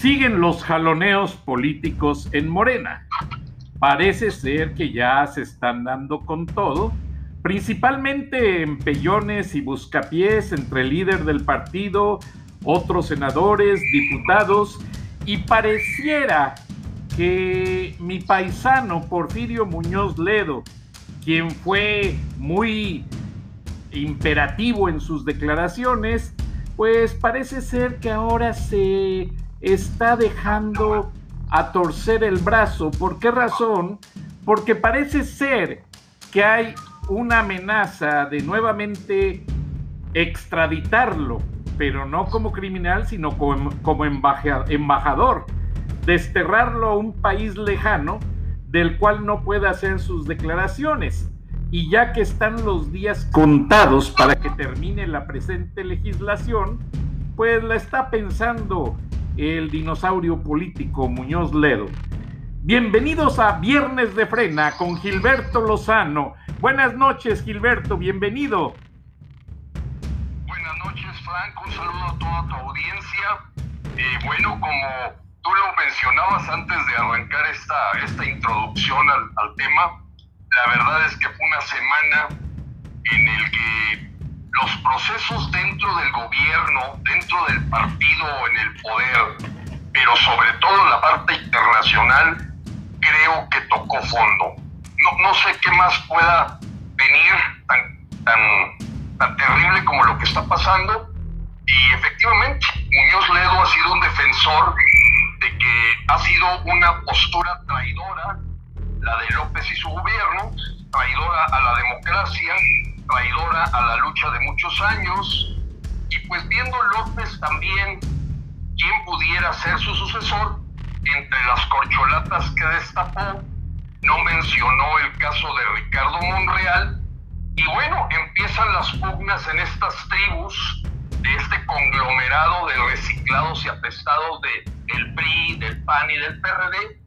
Siguen los jaloneos políticos en Morena. Parece ser que ya se están dando con todo, principalmente en pellones y buscapiés entre el líder del partido, otros senadores, diputados, y pareciera que mi paisano Porfirio Muñoz Ledo, quien fue muy imperativo en sus declaraciones, pues parece ser que ahora se está dejando a torcer el brazo. ¿Por qué razón? Porque parece ser que hay una amenaza de nuevamente extraditarlo, pero no como criminal, sino como, como embajador, desterrarlo a un país lejano del cual no puede hacer sus declaraciones. Y ya que están los días contados para que termine la presente legislación, pues la está pensando el dinosaurio político Muñoz Ledo. Bienvenidos a Viernes de Frena con Gilberto Lozano. Buenas noches, Gilberto, bienvenido. Buenas noches, Frank. Un saludo a toda tu audiencia. Eh, bueno, como tú lo mencionabas antes de arrancar esta, esta introducción al, al tema, la verdad es que fue una semana en el que los procesos dentro del gobierno, dentro del partido en el poder, pero sobre todo la parte internacional, creo que tocó fondo. No, no sé qué más pueda venir tan, tan, tan terrible como lo que está pasando. Y efectivamente, Muñoz Ledo ha sido un defensor de que ha sido una postura traidora, la de López y su gobierno, traidora a la democracia, traidora a la lucha de muchos años, y pues viendo López también quién pudiera ser su sucesor, entre las corcholatas que destapó, no mencionó el caso de Ricardo Monreal, y bueno, empiezan las pugnas en estas tribus de este conglomerado de reciclados y apestados de el PRI, del PAN y del PRD.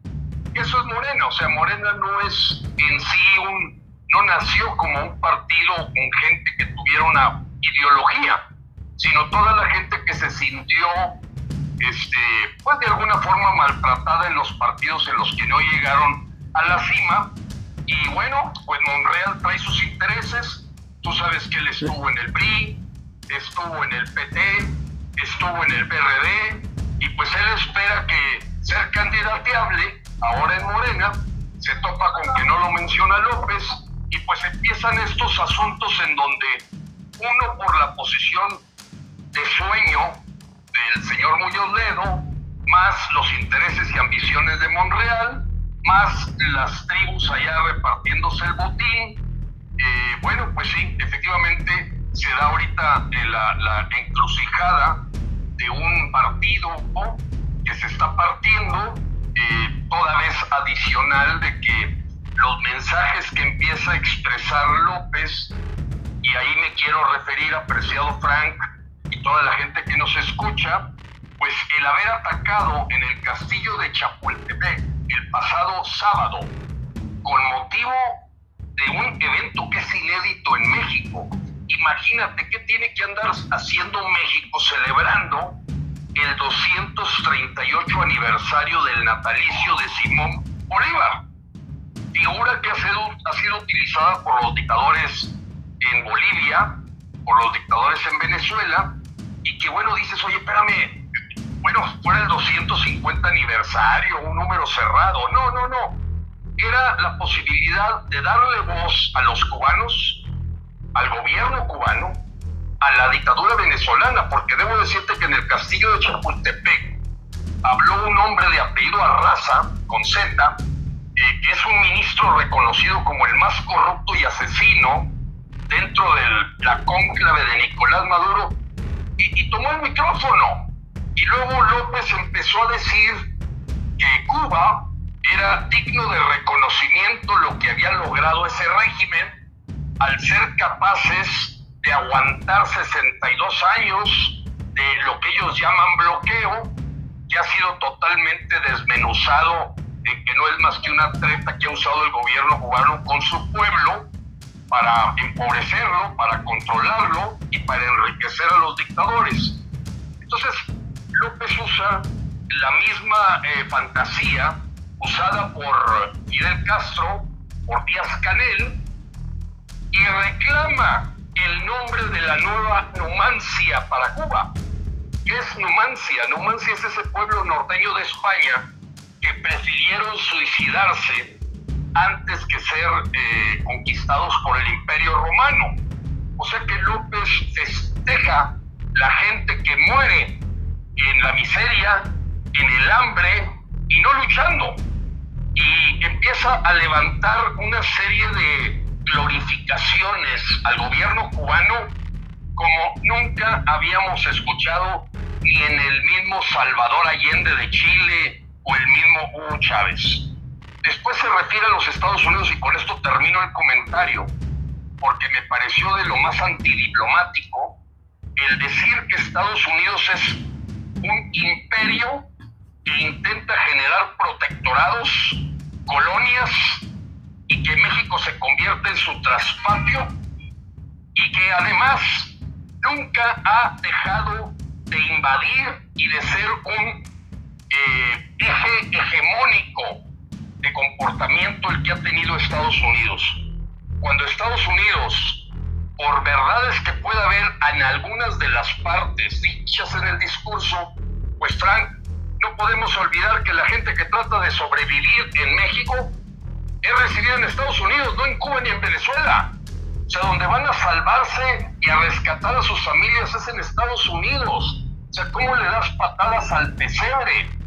Eso es Morena, o sea, Morena no es en sí un no nació como un partido con gente que tuviera una ideología, sino toda la gente que se sintió, este, pues de alguna forma maltratada en los partidos en los que no llegaron a la cima. Y bueno, pues Monreal trae sus intereses. Tú sabes que él estuvo en el PRI, estuvo en el PT, estuvo en el PRD, y pues él espera que ser candidateable ahora en Morena se topa con que no lo menciona López y pues empiezan estos asuntos en donde uno por la posición de sueño del señor Muñoz Ledo, más los intereses y ambiciones de Monreal, más las tribus allá repartiéndose el botín. Eh, bueno, pues sí, efectivamente se da ahorita eh, la, la, encrucijada de un partido que se está partiendo, eh, toda vez adicional de que los mensajes que empieza a expresar López, y ahí me quiero referir, apreciado Frank, y toda la gente que nos escucha, pues el haber atacado en el castillo de Chapultepec el pasado sábado, con motivo de un evento que es inédito en México. Imagínate qué tiene que andar haciendo México celebrando el 238 aniversario del natalicio de Simón Bolívar figura que ha sido, ha sido utilizada por los dictadores en Bolivia, por los dictadores en Venezuela, y que bueno, dices, oye, espérame, bueno, fuera el 250 50 aniversario, un número cerrado. No, no, no. Era la posibilidad de darle voz a los cubanos, al gobierno cubano, a la dictadura venezolana, porque debo decirte que en el castillo de Chapultepec habló un hombre de apellido Arraza, con Z, eh, es un ministro reconocido como el más corrupto y asesino dentro de la cónclave de Nicolás Maduro, y, y tomó el micrófono. Y luego López empezó a decir que Cuba era digno de reconocimiento lo que había logrado ese régimen al ser capaces de aguantar 62 años de lo que ellos llaman bloqueo, que ha sido totalmente desmenuzado, que no es más que una treta que ha usado el gobierno cubano con su pueblo para empobrecerlo, para controlarlo y para enriquecer a los dictadores. Entonces, López usa la misma eh, fantasía usada por Fidel Castro, por Díaz Canel, y reclama el nombre de la nueva Numancia para Cuba. ¿Qué es Numancia? Numancia es ese pueblo norteño de España que prefirieron suicidarse antes que ser eh, conquistados por el Imperio Romano. O sea que López festeja la gente que muere en la miseria, en el hambre y no luchando. Y empieza a levantar una serie de glorificaciones al gobierno cubano como nunca habíamos escuchado ni en el mismo Salvador Allende de Chile o el mismo Hugo Chávez. Después se refiere a los Estados Unidos y con esto termino el comentario, porque me pareció de lo más antidiplomático el decir que Estados Unidos es un imperio que intenta generar protectorados, colonias y que México se convierte en su traspatio y que además nunca ha dejado de invadir y de ser un eh, eje hegemónico de comportamiento el que ha tenido Estados Unidos. Cuando Estados Unidos, por verdades que pueda haber en algunas de las partes dichas en el discurso, pues Frank, no podemos olvidar que la gente que trata de sobrevivir en México es residir en Estados Unidos, no en Cuba ni en Venezuela. O sea, donde van a salvarse y a rescatar a sus familias es en Estados Unidos. O sea, ¿cómo le das patadas al pesebre?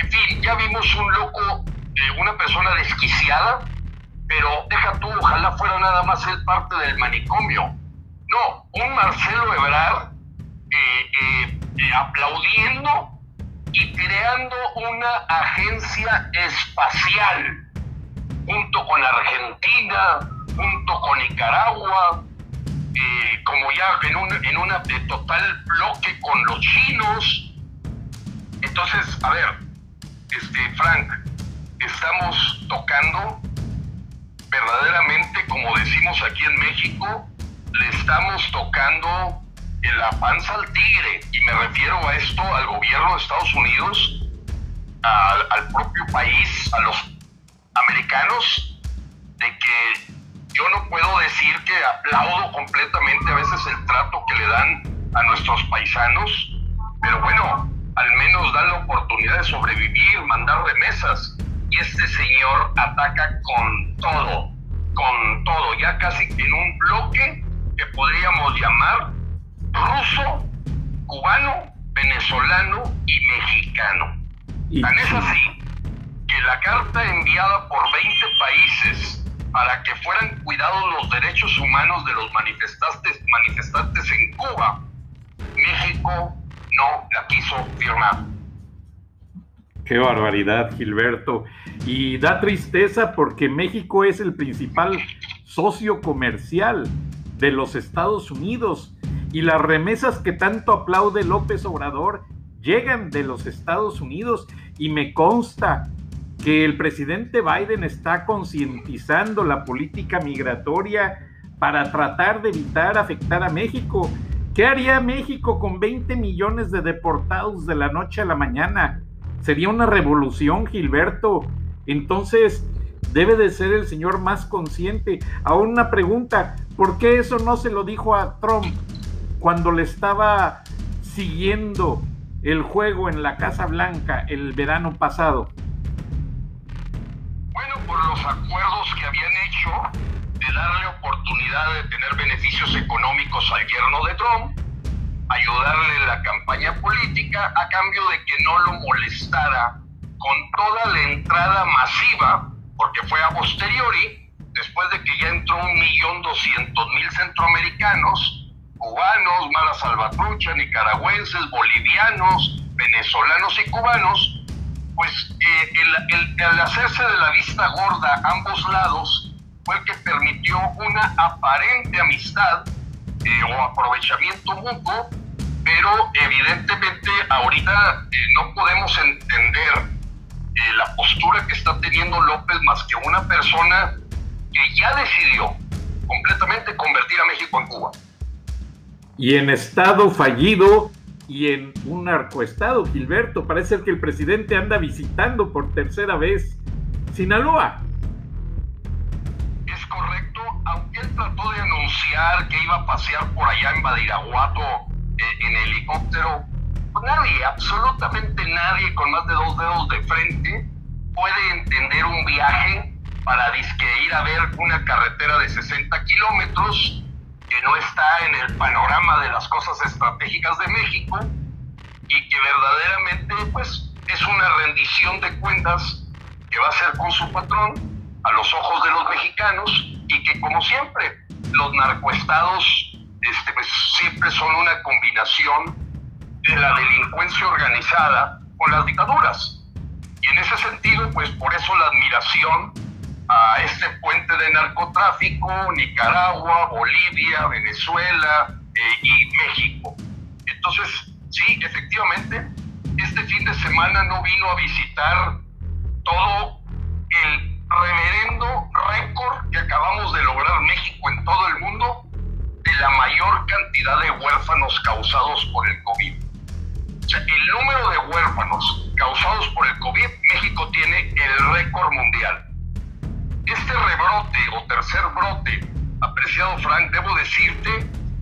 En fin, ya vimos un loco, eh, una persona desquiciada, pero deja tú, ojalá fuera nada más el parte del manicomio. No, un Marcelo Ebrard eh, eh, aplaudiendo y creando una agencia espacial junto con Argentina, junto con Nicaragua, como ya en un en una de total bloque con los chinos. Entonces, a ver, este, Frank, estamos tocando verdaderamente, como decimos aquí en México, le estamos tocando en la panza al tigre, y me refiero a esto al gobierno de Estados Unidos, al propio país, a los americanos de que yo no puedo decir que aplaudo completamente a veces el trato que le dan a nuestros paisanos, pero bueno, al menos dan la oportunidad de sobrevivir, mandar remesas. Y este señor ataca con todo, con todo, ya casi en un bloque que podríamos llamar ruso, cubano, venezolano y mexicano. Tan es así que la carta enviada por 20 países para que fueran cuidados los derechos humanos de los manifestantes, manifestantes en Cuba, México no la quiso firmar. Qué barbaridad, Gilberto. Y da tristeza porque México es el principal socio comercial de los Estados Unidos y las remesas que tanto aplaude López Obrador llegan de los Estados Unidos y me consta que el presidente Biden está concientizando la política migratoria para tratar de evitar afectar a México. ¿Qué haría México con 20 millones de deportados de la noche a la mañana? Sería una revolución, Gilberto. Entonces, debe de ser el señor más consciente. Aún una pregunta, ¿por qué eso no se lo dijo a Trump cuando le estaba siguiendo el juego en la Casa Blanca el verano pasado? Bueno, por los acuerdos que habían hecho de darle oportunidad de tener beneficios económicos al yerno de Trump, ayudarle en la campaña política a cambio de que no lo molestara con toda la entrada masiva, porque fue a posteriori, después de que ya entró un millón doscientos mil centroamericanos, cubanos, Mara Salvatrucha, nicaragüenses, bolivianos, venezolanos y cubanos, pues eh, el, hacerse de la vista gorda ambos lados fue el que permitió una aparente amistad eh, o aprovechamiento mutuo, pero evidentemente ahorita eh, no podemos entender la postura que está teniendo López más que una persona que ya decidió completamente convertir a México en Cuba. Y en estado fallido y en un narcoestado, Gilberto. Parece que el presidente anda visitando por tercera vez Sinaloa. Correcto, aunque él trató de anunciar que iba a pasear por allá en Badiraguato eh, en helicóptero, pues nadie, absolutamente nadie con más de dos dedos de frente puede entender un viaje para disque ir a ver una carretera de 60 kilómetros que no está en el panorama de las cosas estratégicas de México y que verdaderamente pues es una rendición de cuentas que va a hacer con su patrón a los ojos de los mexicanos y que como siempre los narcoestados este, pues, siempre son una combinación de la delincuencia organizada con las dictaduras. Y en ese sentido, pues por eso la admiración a este puente de narcotráfico, Nicaragua, Bolivia, Venezuela eh, y México. Entonces, sí, efectivamente, este fin de semana no vino a visitar todo el reverendo récord que acabamos de lograr México en todo el mundo de la mayor cantidad de huérfanos causados por el COVID. O sea, el número de huérfanos causados por el COVID, México tiene el récord mundial. Este rebrote o tercer brote, apreciado Frank, debo decirte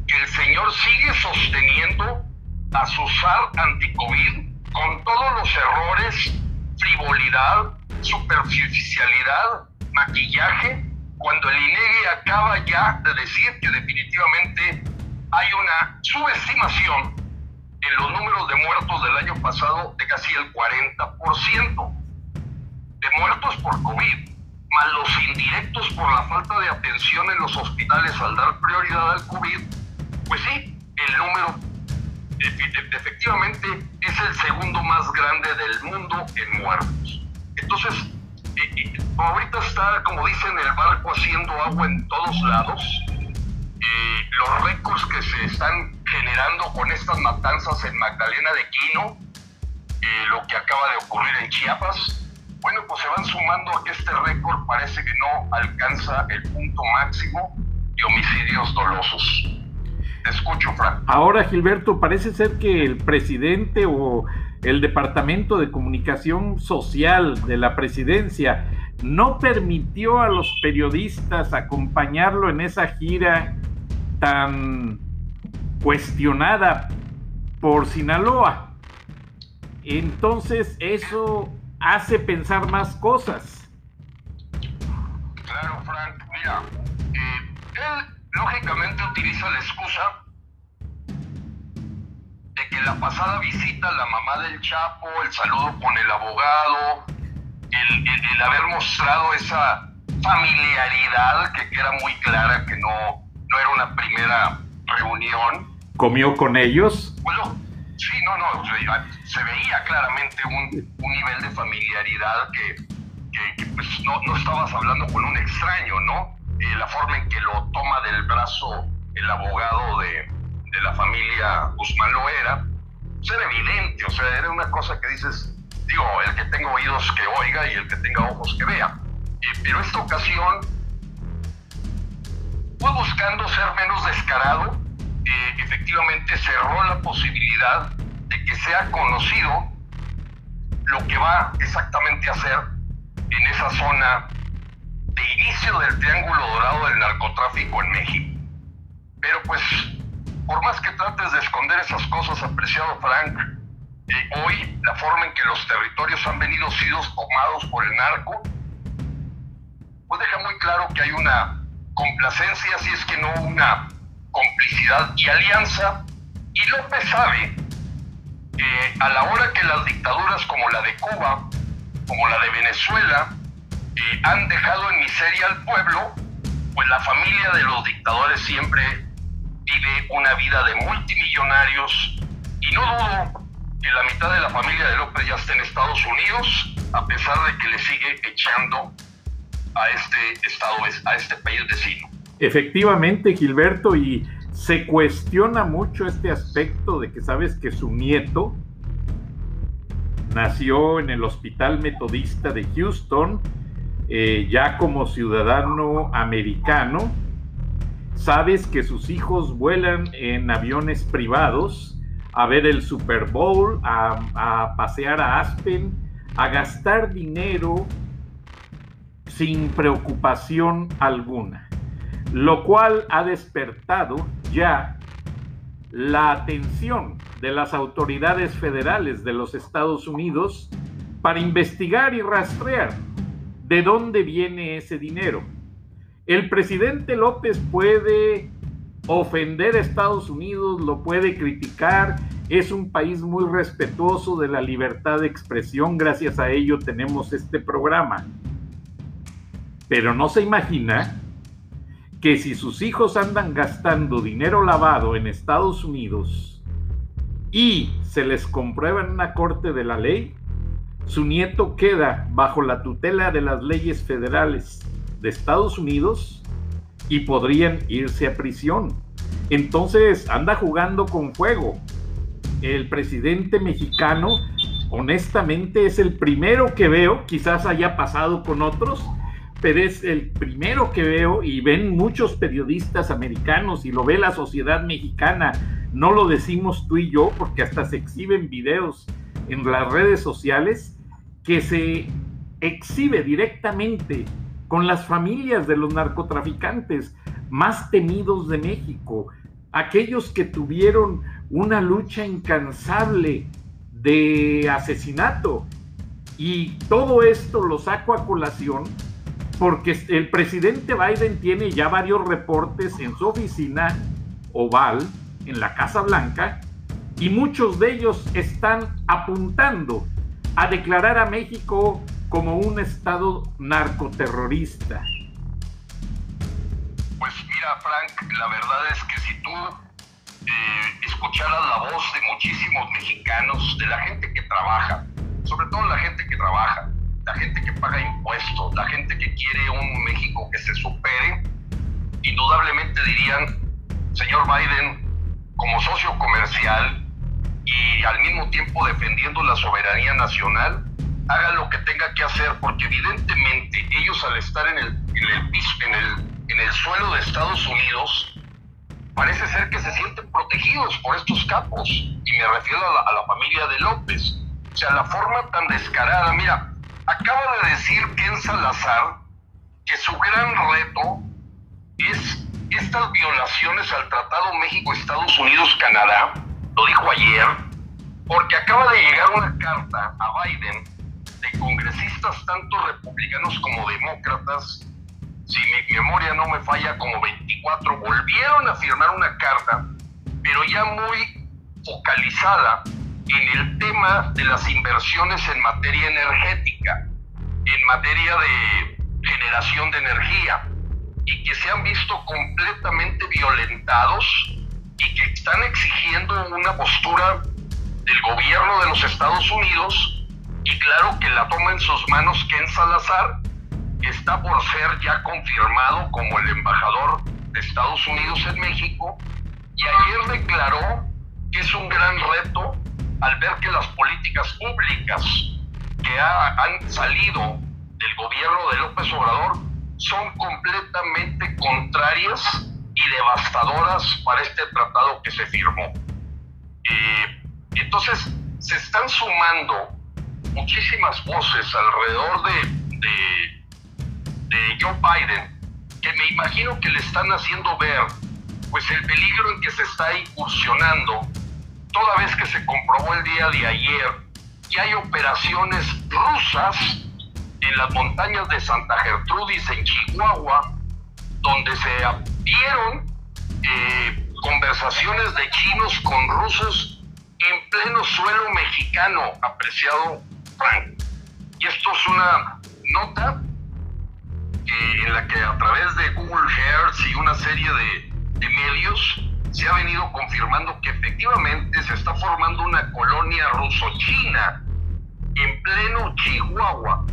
que el Señor sigue sosteniendo a su SAR anticovid con todos los errores, frivolidad, superficialidad, maquillaje, cuando el INEGE acaba ya de decir que definitivamente hay una subestimación en los números de muertos del año pasado de casi el 40% de muertos por COVID más los indirectos por la falta de atención en los hospitales al dar prioridad al COVID, pues sí, el número efectivamente es el segundo más grande del mundo en muertos. Entonces, eh, eh, ahorita está, como dicen, el barco haciendo agua en todos lados. Eh, los récords que se están generando con estas matanzas en Magdalena de Quino, lo que acaba de ocurrir en Chiapas, bueno, pues se van sumando a que este récord parece que no alcanza el punto máximo de homicidios dolosos. Te escucho, Frank. Ahora, Gilberto, parece ser que el presidente o el Departamento de Comunicación Social de la presidencia no permitió a los periodistas acompañarlo en esa gira tan cuestionada por Sinaloa. Entonces eso hace pensar más cosas. Claro, Frank. Mira, eh, él lógicamente utiliza la excusa de que la pasada visita la mamá del Chapo, el saludo con el abogado, el, haber mostrado esa familiaridad que, era muy clara, que no, no era una primera reunión. ¿Comió con ellos? Bueno, Sí, no, no, se veía claramente un, nivel de familiaridad que, pues no, no, estabas hablando con un extraño, ¿no? Eh, la forma en que lo toma del brazo el abogado de, la familia Guzmán Loera, pues era evidente, o sea, era una cosa que dices, digo, el que tenga oídos que oiga y el que tenga ojos que vea. Eh, pero esta ocasión fue buscando ser menos descarado efectivamente cerró la posibilidad de que sea conocido lo que va exactamente a hacer en esa zona de inicio del Triángulo Dorado del narcotráfico en México. Pero pues, por más que trates de esconder esas cosas, apreciado Frank, eh, hoy la forma en que los territorios han venido siendo tomados por el narco, pues deja muy claro que hay una complacencia, si es que no una complicidad y alianza. Y López sabe que a la hora que las dictaduras como la de Cuba, como la de Venezuela, eh, han dejado en miseria al pueblo, pues la familia de los dictadores siempre vive una vida de multimillonarios y no dudo que la mitad de la familia de López ya esté en Estados Unidos, a pesar de que le sigue echando a este estado, a este país vecino. Efectivamente, Gilberto, y se cuestiona mucho este aspecto de que sabes que su nieto nació en el Hospital Metodista de Houston, eh, ya como ciudadano americano. Sabes que sus hijos vuelan en aviones privados a ver el Super Bowl, a, pasear a Aspen, a gastar dinero sin preocupación alguna, lo cual ha despertado ya la atención de las autoridades federales de los Estados Unidos para investigar y rastrear de dónde viene ese dinero. El presidente López puede ofender a Estados Unidos, lo puede criticar, es un país muy respetuoso de la libertad de expresión, gracias a ello tenemos este programa. Pero no se imagina que si sus hijos andan gastando dinero lavado en Estados Unidos y se les comprueba en una corte de la ley, su nieto queda bajo la tutela de las leyes federales de Estados Unidos y podrían irse a prisión. Entonces anda jugando con fuego. El presidente mexicano, honestamente, es el primero que veo, quizás haya pasado con otros, pero es el primero que veo y ven muchos periodistas americanos y lo ve la sociedad mexicana. No lo decimos tú y yo porque hasta se exhiben videos en las redes sociales que se exhibe directamente con las familias de los narcotraficantes más temidos de México, aquellos que tuvieron una lucha incansable de asesinato. Y todo esto lo saco a colación porque el presidente Biden tiene ya varios reportes en su oficina oval, en la Casa Blanca, y muchos de ellos están apuntando a declarar a México como un estado narcoterrorista. Pues mira, Frank, la verdad es que si tú eh, escucharas la voz de muchísimos mexicanos, de la gente que trabaja, sobre todo la gente que trabaja, la gente que paga impuestos, la gente que quiere un México que se supere, indudablemente dirían, señor Biden, como socio comercial y al mismo tiempo defendiendo la soberanía nacional, haga lo que tenga que hacer, porque evidentemente ellos al estar en el, en el, en el, en el suelo de Estados Unidos, parece ser que se sienten protegidos por estos capos, y me refiero a la, a la familia de López. O sea, la forma tan descarada, mira, Acaba de decir Ken Salazar que su gran reto es estas violaciones al Tratado México-Estados Unidos-Canadá, lo dijo ayer, porque acaba de llegar una carta a Biden de congresistas tanto republicanos como demócratas, si mi memoria no me falla, como 24, volvieron a firmar una carta, pero ya muy focalizada en el tema de las inversiones en materia energética, en materia de generación de energía, y que se han visto completamente violentados y que están exigiendo una postura del gobierno de los Estados Unidos y claro que la toma en sus manos Ken Salazar está por ser ya confirmado como el embajador de Estados Unidos en México y ayer declaró que es un gran reto al ver que las políticas públicas que han salido del gobierno de López Obrador son completamente contrarias y devastadoras para este tratado que se firmó. Eh, entonces, se están sumando muchísimas voces alrededor de, de, Joe Biden que me imagino que le están haciendo ver pues el peligro en que se está incursionando toda vez que se comprobó el día de ayer que hay operaciones rusas en las montañas de Santa Gertrudis, en Chihuahua, donde se vieron eh, conversaciones de chinos con rusos en pleno suelo mexicano, apreciado Y esto es una nota en la que a través de Google Earth y una serie de, de medios se ha venido confirmando que efectivamente se está formando una colonia ruso-china en pleno Chihuahua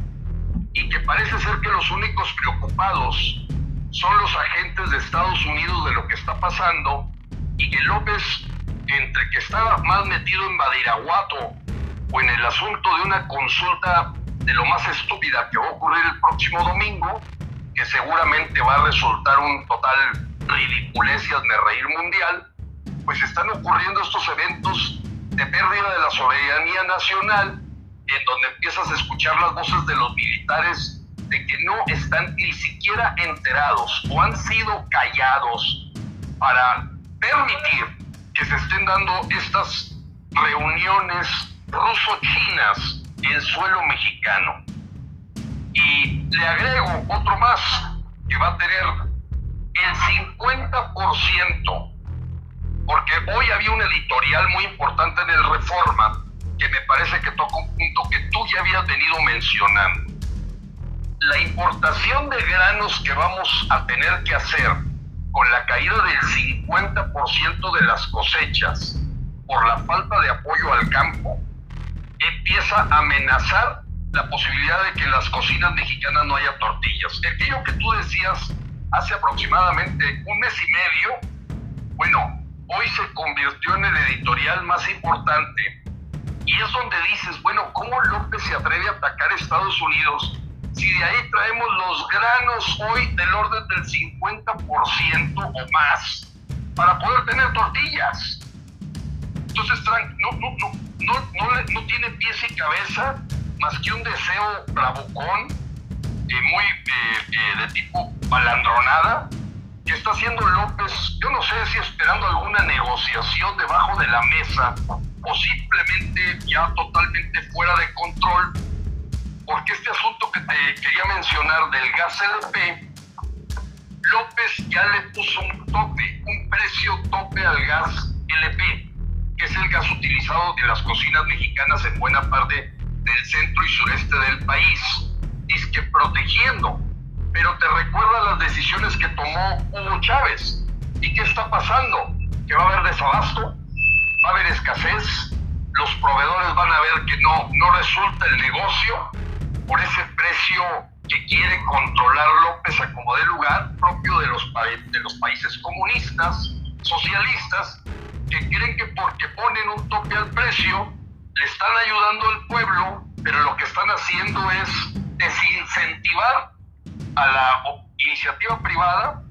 y que parece ser que los únicos preocupados son los agentes de Estados Unidos de lo que está pasando y que López, entre que estaba más metido en Badiraguato o en el asunto de una consulta de lo más estúpida que va a ocurrir el próximo domingo, que seguramente va a resultar un total ridiculez y reír mundial, pues están ocurriendo estos eventos de pérdida de la soberanía nacional, en donde empiezas a escuchar las voces de los militares de que no están ni siquiera enterados o han sido callados para permitir que se estén dando estas reuniones ruso-chinas en suelo mexicano. Y le agrego otro más que va a tener el 50%, porque hoy había un editorial muy importante en el Reforma que me parece que toca un punto que tú ya habías venido mencionando. La importación de granos que vamos a tener que hacer con la caída del 50% de las cosechas por la falta de apoyo al campo, empieza a amenazar la posibilidad de que en las cocinas mexicanas no haya tortillas. Aquello que tú decías hace aproximadamente un mes y medio, bueno, hoy se convirtió en el editorial más importante y es donde dices, bueno, ¿cómo López se atreve a atacar Estados Unidos si de ahí traemos los granos hoy del orden del 50% o más para poder tener tortillas? Entonces, Frank, no, no, no, tiene pies y cabeza más que un deseo bravucón, eh, muy eh, de tipo balandronada, que está haciendo López, yo no sé si esperando alguna negociación debajo de la mesa o simplemente ya totalmente fuera de control, porque este asunto que te quería mencionar del gas LP, López ya le puso un tope, un precio tope al gas LP, que es el gas utilizado en las cocinas mexicanas en buena parte del centro y sureste del país, es que protegiendo, pero te recuerda las decisiones que tomó Hugo Chávez. ¿Y qué está pasando? Que va a haber desabasto, va a haber escasez, los proveedores van a ver que no, no resulta el negocio por ese precio que quiere controlar López a como de lugar, propio de los, de los países comunistas, socialistas, que creen que porque ponen un tope al precio, le están ayudando al pueblo, pero lo que están haciendo es desincentivar a la iniciativa privada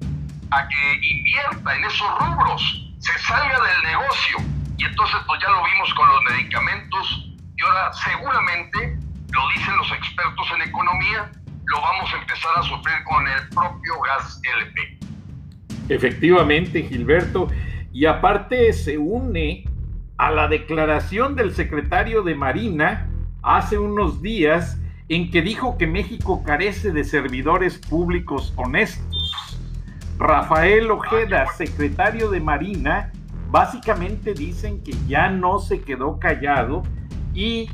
a que invierta en esos rubros, se salga del negocio y entonces pues ya lo vimos con los medicamentos y ahora seguramente, lo dicen los expertos en economía, lo vamos a empezar a sufrir con el propio gas LP. Efectivamente, Gilberto, y aparte se une a la declaración del secretario de Marina hace unos días en que dijo que México carece de servidores públicos honestos. Rafael Ojeda, secretario de Marina, básicamente dicen que ya no se quedó callado y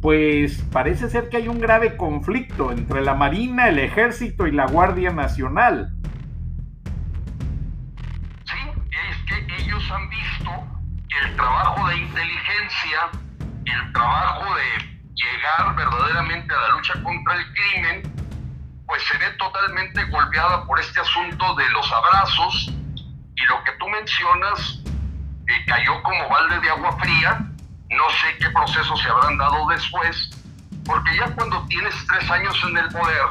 pues parece ser que hay un grave conflicto entre la Marina, el Ejército y la Guardia Nacional. Han visto que el trabajo de inteligencia, el trabajo de llegar verdaderamente a la lucha contra el crimen, pues se ve totalmente golpeada por este asunto de los abrazos y lo que tú mencionas cayó como balde de agua fría. No sé qué procesos se habrán dado después, porque ya cuando tienes tres años en el poder,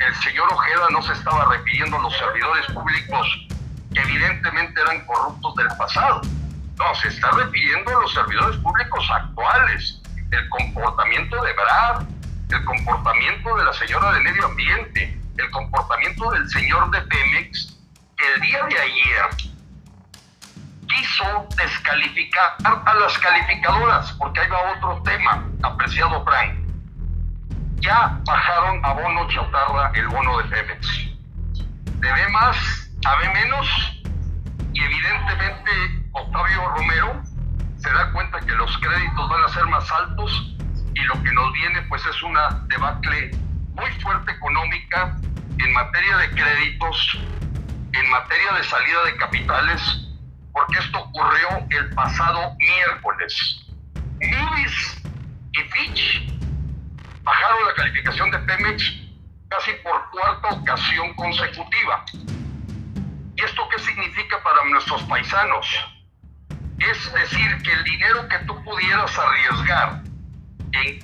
el señor Ojeda no se estaba refiriendo a los servidores públicos que evidentemente eran corruptos del pasado. No, se está refiriendo a los servidores públicos actuales, el comportamiento de Brad, el comportamiento de la señora de Medio Ambiente, el comportamiento del señor de Pemex, que el día de ayer quiso descalificar a las calificadoras, porque ahí va otro tema, apreciado Frank. Ya bajaron a bono chatarra el bono de Pemex. De B más a menos, y evidentemente Octavio Romero se da cuenta que los créditos van a ser más altos y lo que nos viene pues es una debacle muy fuerte económica en materia de créditos, en materia de salida de capitales, porque esto ocurrió el pasado miércoles. Moody's y Fitch bajaron la calificación de Pemex casi por cuarta ocasión consecutiva. ¿Y esto qué significa para nuestros paisanos? Es decir, que el dinero que tú pudieras arriesgar en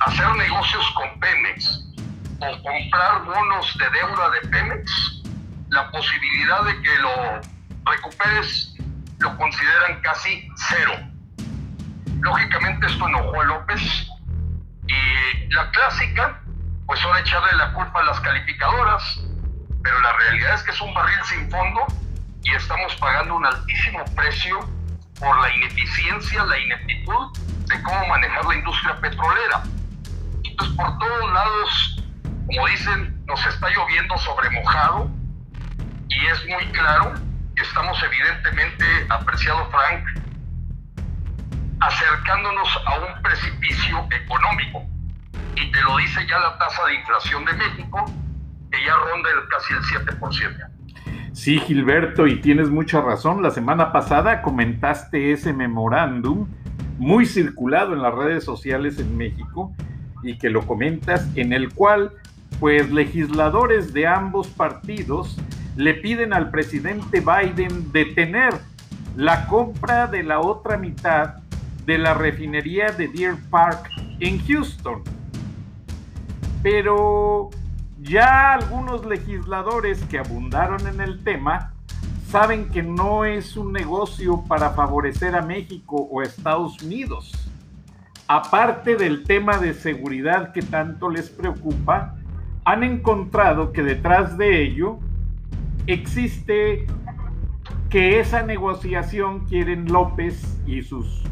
hacer negocios con Pemex o comprar bonos de deuda de Pemex, la posibilidad de que lo recuperes lo consideran casi cero. Lógicamente esto enojó a López y la clásica, pues ahora echarle la culpa a las calificadoras, pero la realidad es que es un barril sin fondo y estamos pagando un altísimo precio por la ineficiencia, la ineptitud de cómo manejar la industria petrolera. Entonces, por todos lados, como dicen, nos está lloviendo sobre mojado y es muy claro que estamos evidentemente, apreciado Frank, acercándonos a un precipicio económico. Y te lo dice ya la tasa de inflación de México, que ya ronda el, casi el 7%. Sí, Gilberto, y tienes mucha razón. La semana pasada comentaste ese memorándum muy circulado en las redes sociales en México y que lo comentas, en el cual pues legisladores de ambos partidos le piden al presidente Biden detener la compra de la otra mitad de la refinería de Deer Park en Houston. Pero ya algunos legisladores que abundaron en el tema saben que no es un negocio para favorecer a México o a Estados Unidos. Aparte del tema de seguridad que tanto les preocupa, han encontrado que detrás de ello existe que esa negociación quieren López y sus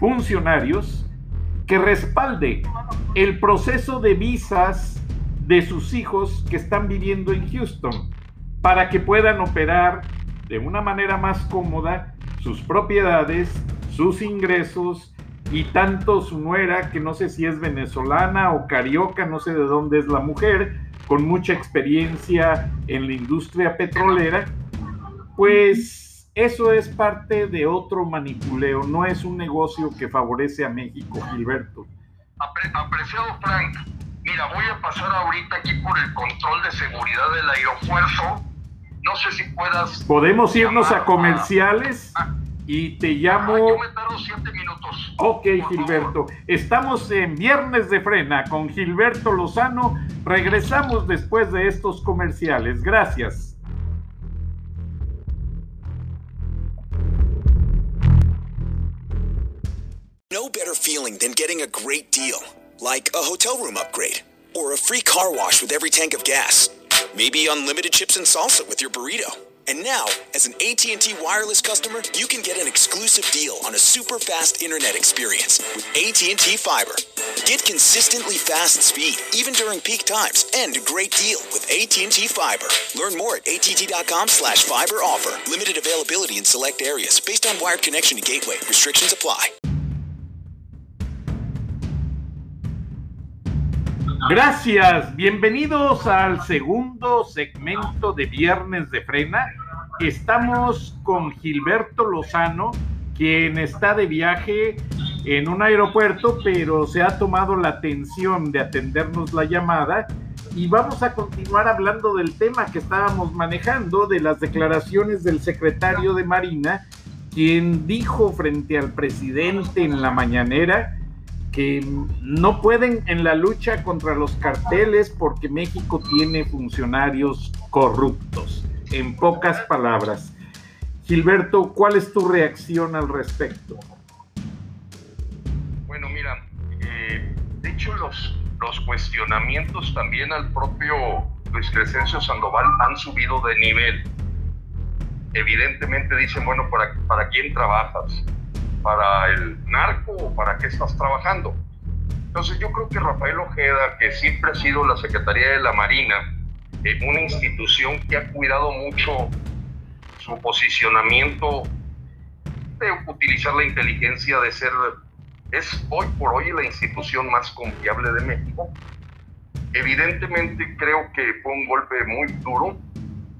funcionarios que respalde el proceso de visas de sus hijos que están viviendo en Houston para que puedan operar de una manera más cómoda sus propiedades, sus ingresos y tanto su nuera, que no sé si es venezolana o carioca, no sé de dónde es la mujer, con mucha experiencia en la industria petrolera, pues eso es parte de otro manipuleo, no es un negocio que favorece a México, Gilberto. apreciado Frank, mira, voy a pasar ahorita aquí por el control de seguridad del aeropuerto no sé si puedas. Podemos irnos a comerciales ah. y te llamo. yo me tardo siete minutos. Ok, Gilberto. Estamos en Viernes de Frena con Gilberto Lozano. Regresamos después de estos comerciales. Gracias. No better feeling than getting a great deal, like a hotel room upgrade or a free car wash with every tank of gas. Maybe unlimited chips and salsa with your burrito. And now, as an AT&T wireless customer, you can get an exclusive deal on a super fast internet experience with AT&T Fiber. Get consistently fast speed even during peak times and a great deal with AT&T Fiber. Learn more at att.com/fiber offer. Limited availability in select areas based on wired connection to gateway. Restrictions apply. Gracias, bienvenidos al segundo segmento de Viernes de Frena. Estamos con Gilberto Lozano, quien está de viaje en un aeropuerto, pero se ha tomado la atención de atendernos la llamada y vamos a continuar hablando del tema que estábamos manejando, de las declaraciones del secretario de Marina, quien dijo frente al presidente en la mañanera que no pueden en la lucha contra los carteles porque México tiene funcionarios corruptos. En pocas palabras. Gilberto, ¿cuál es tu reacción al respecto? Bueno, mira, eh, de hecho los, los cuestionamientos también al propio Luis Crescencio Sandoval han subido de nivel. evidentemente dicen, bueno, ¿para, ¿para quién trabajas? ¿Para el narco o para qué estás trabajando? Entonces yo creo que Rafael Ojeda, que siempre ha sido la Secretaría de la Marina, eh, una institución que ha cuidado mucho su posicionamiento de utilizar la inteligencia, de ser, es hoy por hoy la institución más confiable de México. Evidentemente creo que fue un golpe muy duro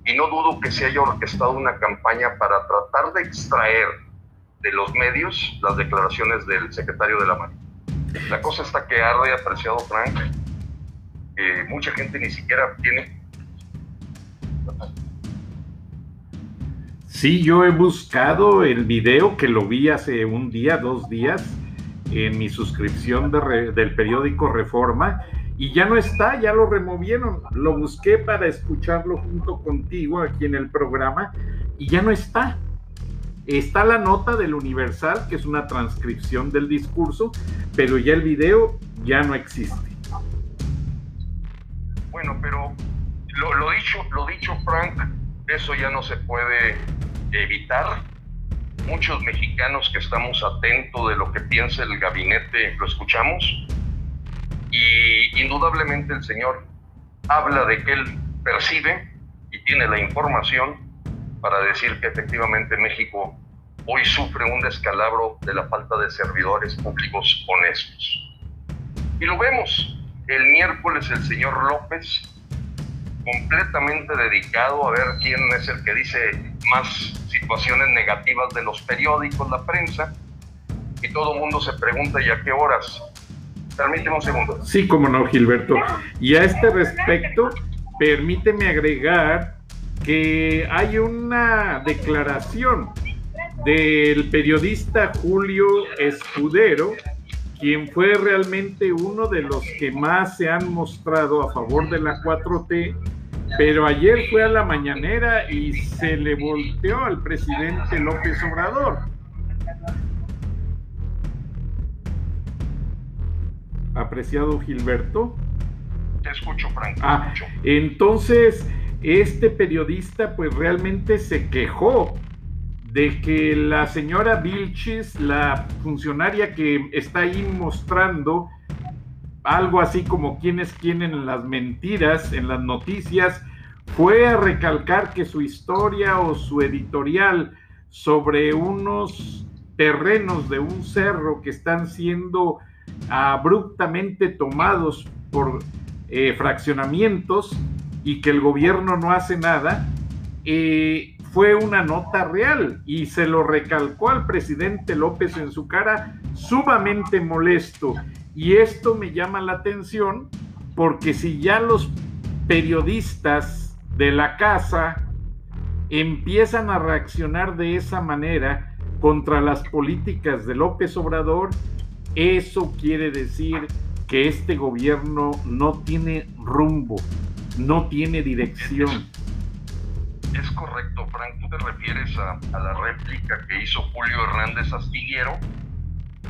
y no dudo que se haya orquestado una campaña para tratar de extraer de los medios las declaraciones del secretario de la Marina. La cosa está que arde, apreciado Frank, que mucha gente ni siquiera tiene Sí, yo he buscado el video que lo vi hace un día, dos días, en mi suscripción del periódico Reforma y ya no está, ya lo removieron. Lo busqué para escucharlo junto contigo aquí en el programa y ya no está. Está la nota del Universal, que es una transcripción del discurso, pero ya el video ya no existe. Bueno, pero lo, lo dicho, lo dicho, Frank, eso ya no se puede evitar. Muchos mexicanos que estamos atentos de lo que piensa el gabinete lo escuchamos y indudablemente el señor habla de que él percibe y tiene la información para decir que efectivamente México hoy sufre un descalabro de la falta de servidores públicos honestos. Y lo vemos. El miércoles el señor López completamente dedicado a ver quién es el que dice más situaciones negativas de los periódicos, la prensa, y todo el mundo se pregunta, ¿y a qué horas? Permíteme un segundo. Sí, como no, Gilberto. Y a este respecto, permíteme agregar que hay una declaración del periodista Julio Escudero, quien fue realmente uno de los que más se han mostrado a favor de la 4T, pero ayer fue a la mañanera y se le volteó al presidente López Obrador. Apreciado Gilberto. Te escucho, Frank. Ah, entonces, este periodista pues realmente se quejó de que la señora Vilchis, la funcionaria que está ahí mostrando algo así como quienes tienen las mentiras en las noticias, fue a recalcar que su historia o su editorial sobre unos terrenos de un cerro que están siendo abruptamente tomados por eh, fraccionamientos y que el gobierno no hace nada, eh, fue una nota real y se lo recalcó al presidente López en su cara sumamente molesto. Y esto me llama la atención porque si ya los periodistas de la casa empiezan a reaccionar de esa manera contra las políticas de López Obrador, eso quiere decir que este gobierno no tiene rumbo, no tiene dirección. Es correcto, Frank. Tú te refieres a, la réplica que hizo Julio Hernández Astillero.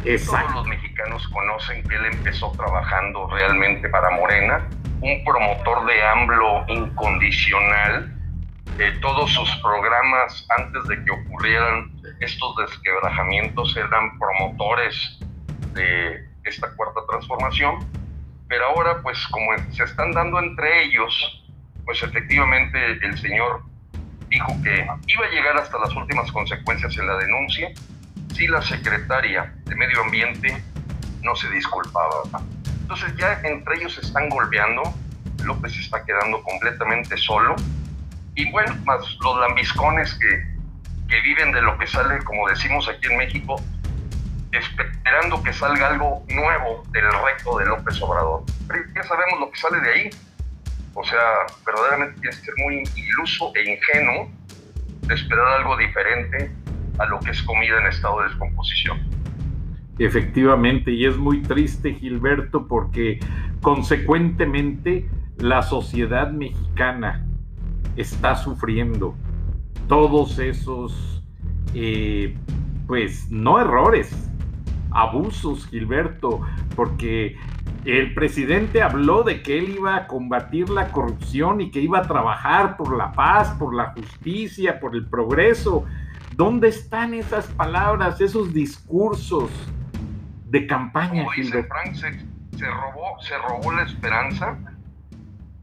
Exacto. Todos los mexicanos conocen que él empezó trabajando realmente para Morena, un promotor de AMLO incondicional. todos sus programas antes de que ocurrieran estos desquebrajamientos eran promotores de esta cuarta transformación, pero ahora pues como se están dando entre ellos, pues efectivamente el señor dijo que iba a llegar hasta las últimas consecuencias en la denuncia si la secretaria de Medio Ambiente no se disculpaba. Entonces ya entre ellos se están golpeando, López está quedando completamente solo y bueno, más los lambiscones que, que viven de lo que sale, como decimos aquí en México, esperando que salga algo nuevo del recto de López Obrador. Pero ya sabemos lo que sale de ahí, o sea, verdaderamente tienes que ser muy iluso e ingenuo esperar algo diferente a lo que es comida en estado de descomposición. Efectivamente, y es muy triste, Gilberto, porque consecuentemente la sociedad mexicana está sufriendo todos esos, eh, pues no errores, abusos, Gilberto, porque el presidente habló de que él iba a combatir la corrupción y que iba a trabajar por la paz, por la justicia, por el progreso. ¿Dónde están esas palabras, esos discursos de campaña, Gilberto? se, robó, se robó la esperanza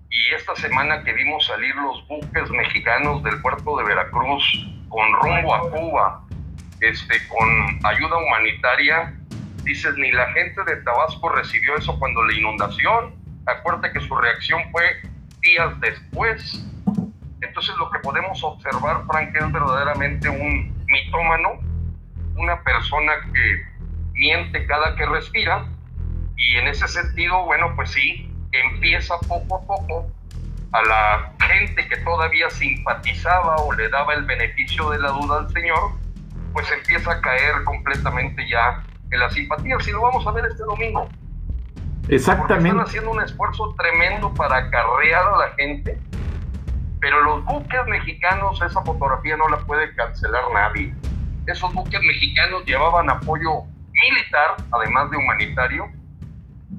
y esta semana que vimos salir los buques mexicanos del puerto de Veracruz con rumbo a Cuba, este, con ayuda humanitaria, dices, ni la gente de Tabasco recibió eso cuando la inundación. Acuérdate que su reacción fue días después. Entonces lo que podemos observar, Frank, es verdaderamente un mitómano, una persona que miente cada que respira. Y en ese sentido, bueno, pues sí, empieza poco a poco a la gente que todavía simpatizaba o le daba el beneficio de la duda al Señor, pues empieza a caer completamente ya en la simpatía. Si lo vamos a ver este domingo. Exactamente. están haciendo un esfuerzo tremendo para acarrear a la gente, pero los buques mexicanos, esa fotografía no la puede cancelar nadie. Esos buques mexicanos llevaban apoyo militar, además de humanitario,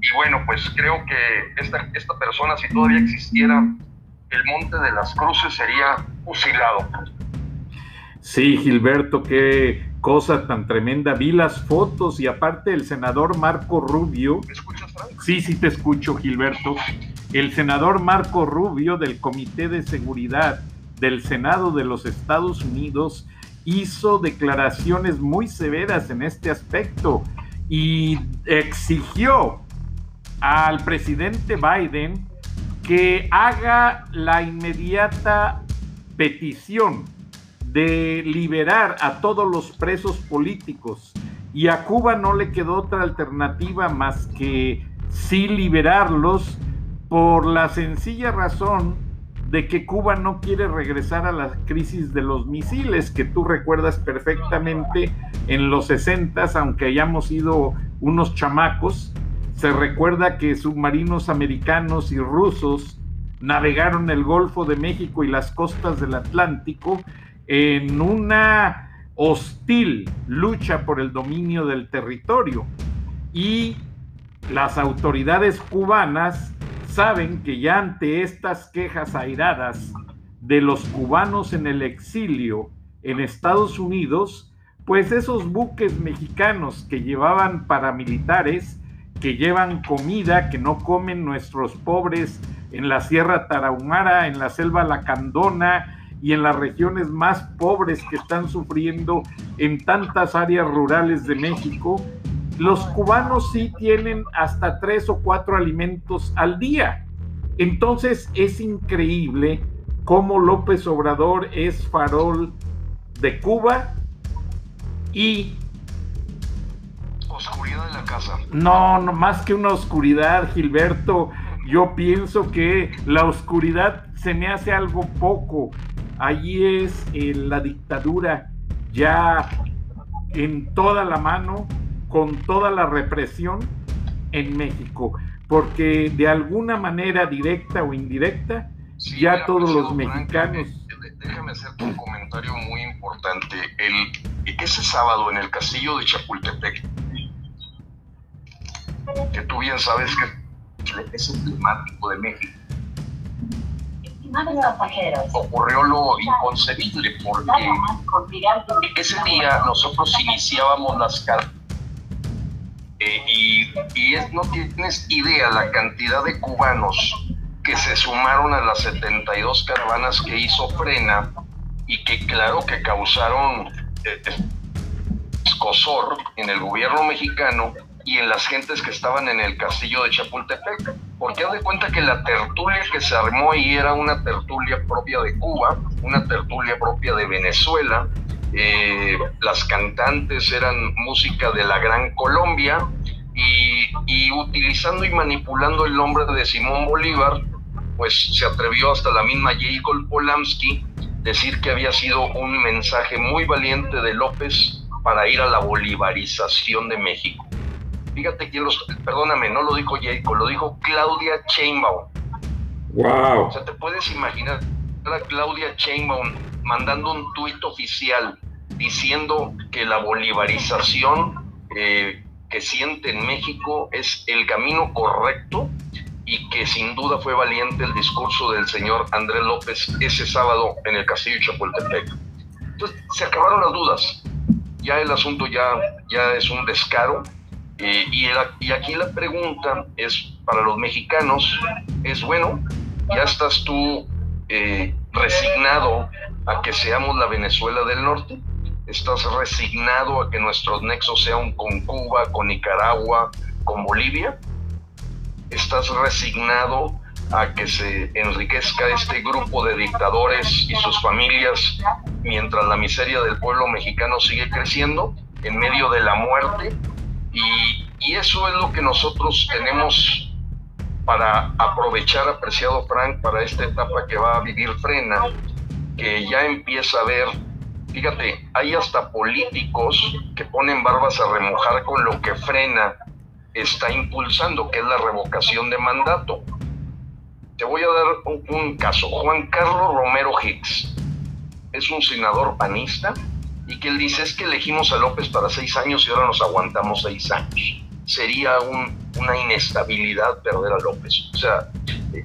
y bueno, pues creo que esta, esta persona, si todavía existiera, el Monte de las Cruces sería fusilado. Sí, Gilberto, qué cosa tan tremenda. Vi las fotos y aparte el senador Marco Rubio. ¿Me escuchas, Frank? Sí, sí te escucho, Gilberto. El senador Marco Rubio del Comité de Seguridad del Senado de los Estados Unidos hizo declaraciones muy severas en este aspecto y exigió al presidente Biden que haga la inmediata petición de liberar a todos los presos políticos. Y a Cuba no le quedó otra alternativa más que sí liberarlos por la sencilla razón de que Cuba no quiere regresar a la crisis de los misiles que tú recuerdas perfectamente en los 60, aunque hayamos sido unos chamacos, se recuerda que submarinos americanos y rusos navegaron el Golfo de México y las costas del Atlántico en una hostil lucha por el dominio del territorio. Y las autoridades cubanas saben que ya ante estas quejas airadas de los cubanos en el exilio en Estados Unidos, pues esos buques mexicanos que llevaban paramilitares que llevan comida que no comen nuestros pobres en la Sierra Tarahumara, en la Selva Lacandona y en las regiones más pobres que están sufriendo en tantas áreas rurales de México, los cubanos sí tienen hasta tres o cuatro alimentos al día. Entonces es increíble cómo López Obrador es farol de Cuba y oscuridad en la casa. No, no, más que una oscuridad, Gilberto. Yo pienso que la oscuridad se me hace algo poco. Allí es eh, la dictadura ya en toda la mano, con toda la represión en México. Porque de alguna manera directa o indirecta, ya todos los mexicanos... déjame hacerte un comentario muy importante. El, ese sábado en el castillo de Chapultepec, que tú bien sabes que es emblemático de México. Ocurrió lo inconcebible porque ese día nosotros iniciábamos las cartas eh, y, y es, no tienes idea la cantidad de cubanos que se sumaron a las 72 caravanas que hizo Frena y que claro que causaron eh, escosor en el gobierno mexicano y en las gentes que estaban en el castillo de Chapultepec, porque haz de cuenta que la tertulia que se armó ahí era una tertulia propia de Cuba, una tertulia propia de Venezuela, eh, las cantantes eran música de la Gran Colombia y, utilizando y manipulando el nombre de Simón Bolívar, pues se atrevió hasta la misma Jacob Polanski decir que había sido un mensaje muy valiente de López para ir a la bolivarización de México. Fíjate quién los, perdóname, no lo dijo Jacob, lo dijo Claudia Chainbaum. Wow. O sea, te puedes imaginar a Claudia Chainbaum mandando un tuit oficial diciendo que la bolivarización eh, que siente en México es el camino correcto y que sin duda fue valiente el discurso del señor Andrés López ese sábado en el Castillo Chapultepec. Entonces se acabaron las dudas, ya el asunto ya, ya es un descaro eh, y, aquí la pregunta es para los mexicanos, es bueno, ya estás tú eh, resignado a que seamos la Venezuela del Norte, estás resignado a que nuestros nexos sean con Cuba, con Nicaragua, con Bolivia, estás resignado a que se enriquezca este grupo de dictadores y sus familias mientras la miseria del pueblo mexicano sigue creciendo en medio de la muerte y, eso es lo que nosotros tenemos para aprovechar, apreciado Frank, para esta etapa que va a vivir Frena, que ya empieza a ver, fíjate, hay hasta políticos que ponen barbas a remojar con lo que Frena está impulsando, que es la revocación de mandato. Te voy a dar un, caso. Juan Carlos Romero Hicks es un senador panista y que él dice es que elegimos a López para seis años y ahora nos aguantamos seis años sería una inestabilidad perder a López. O sea,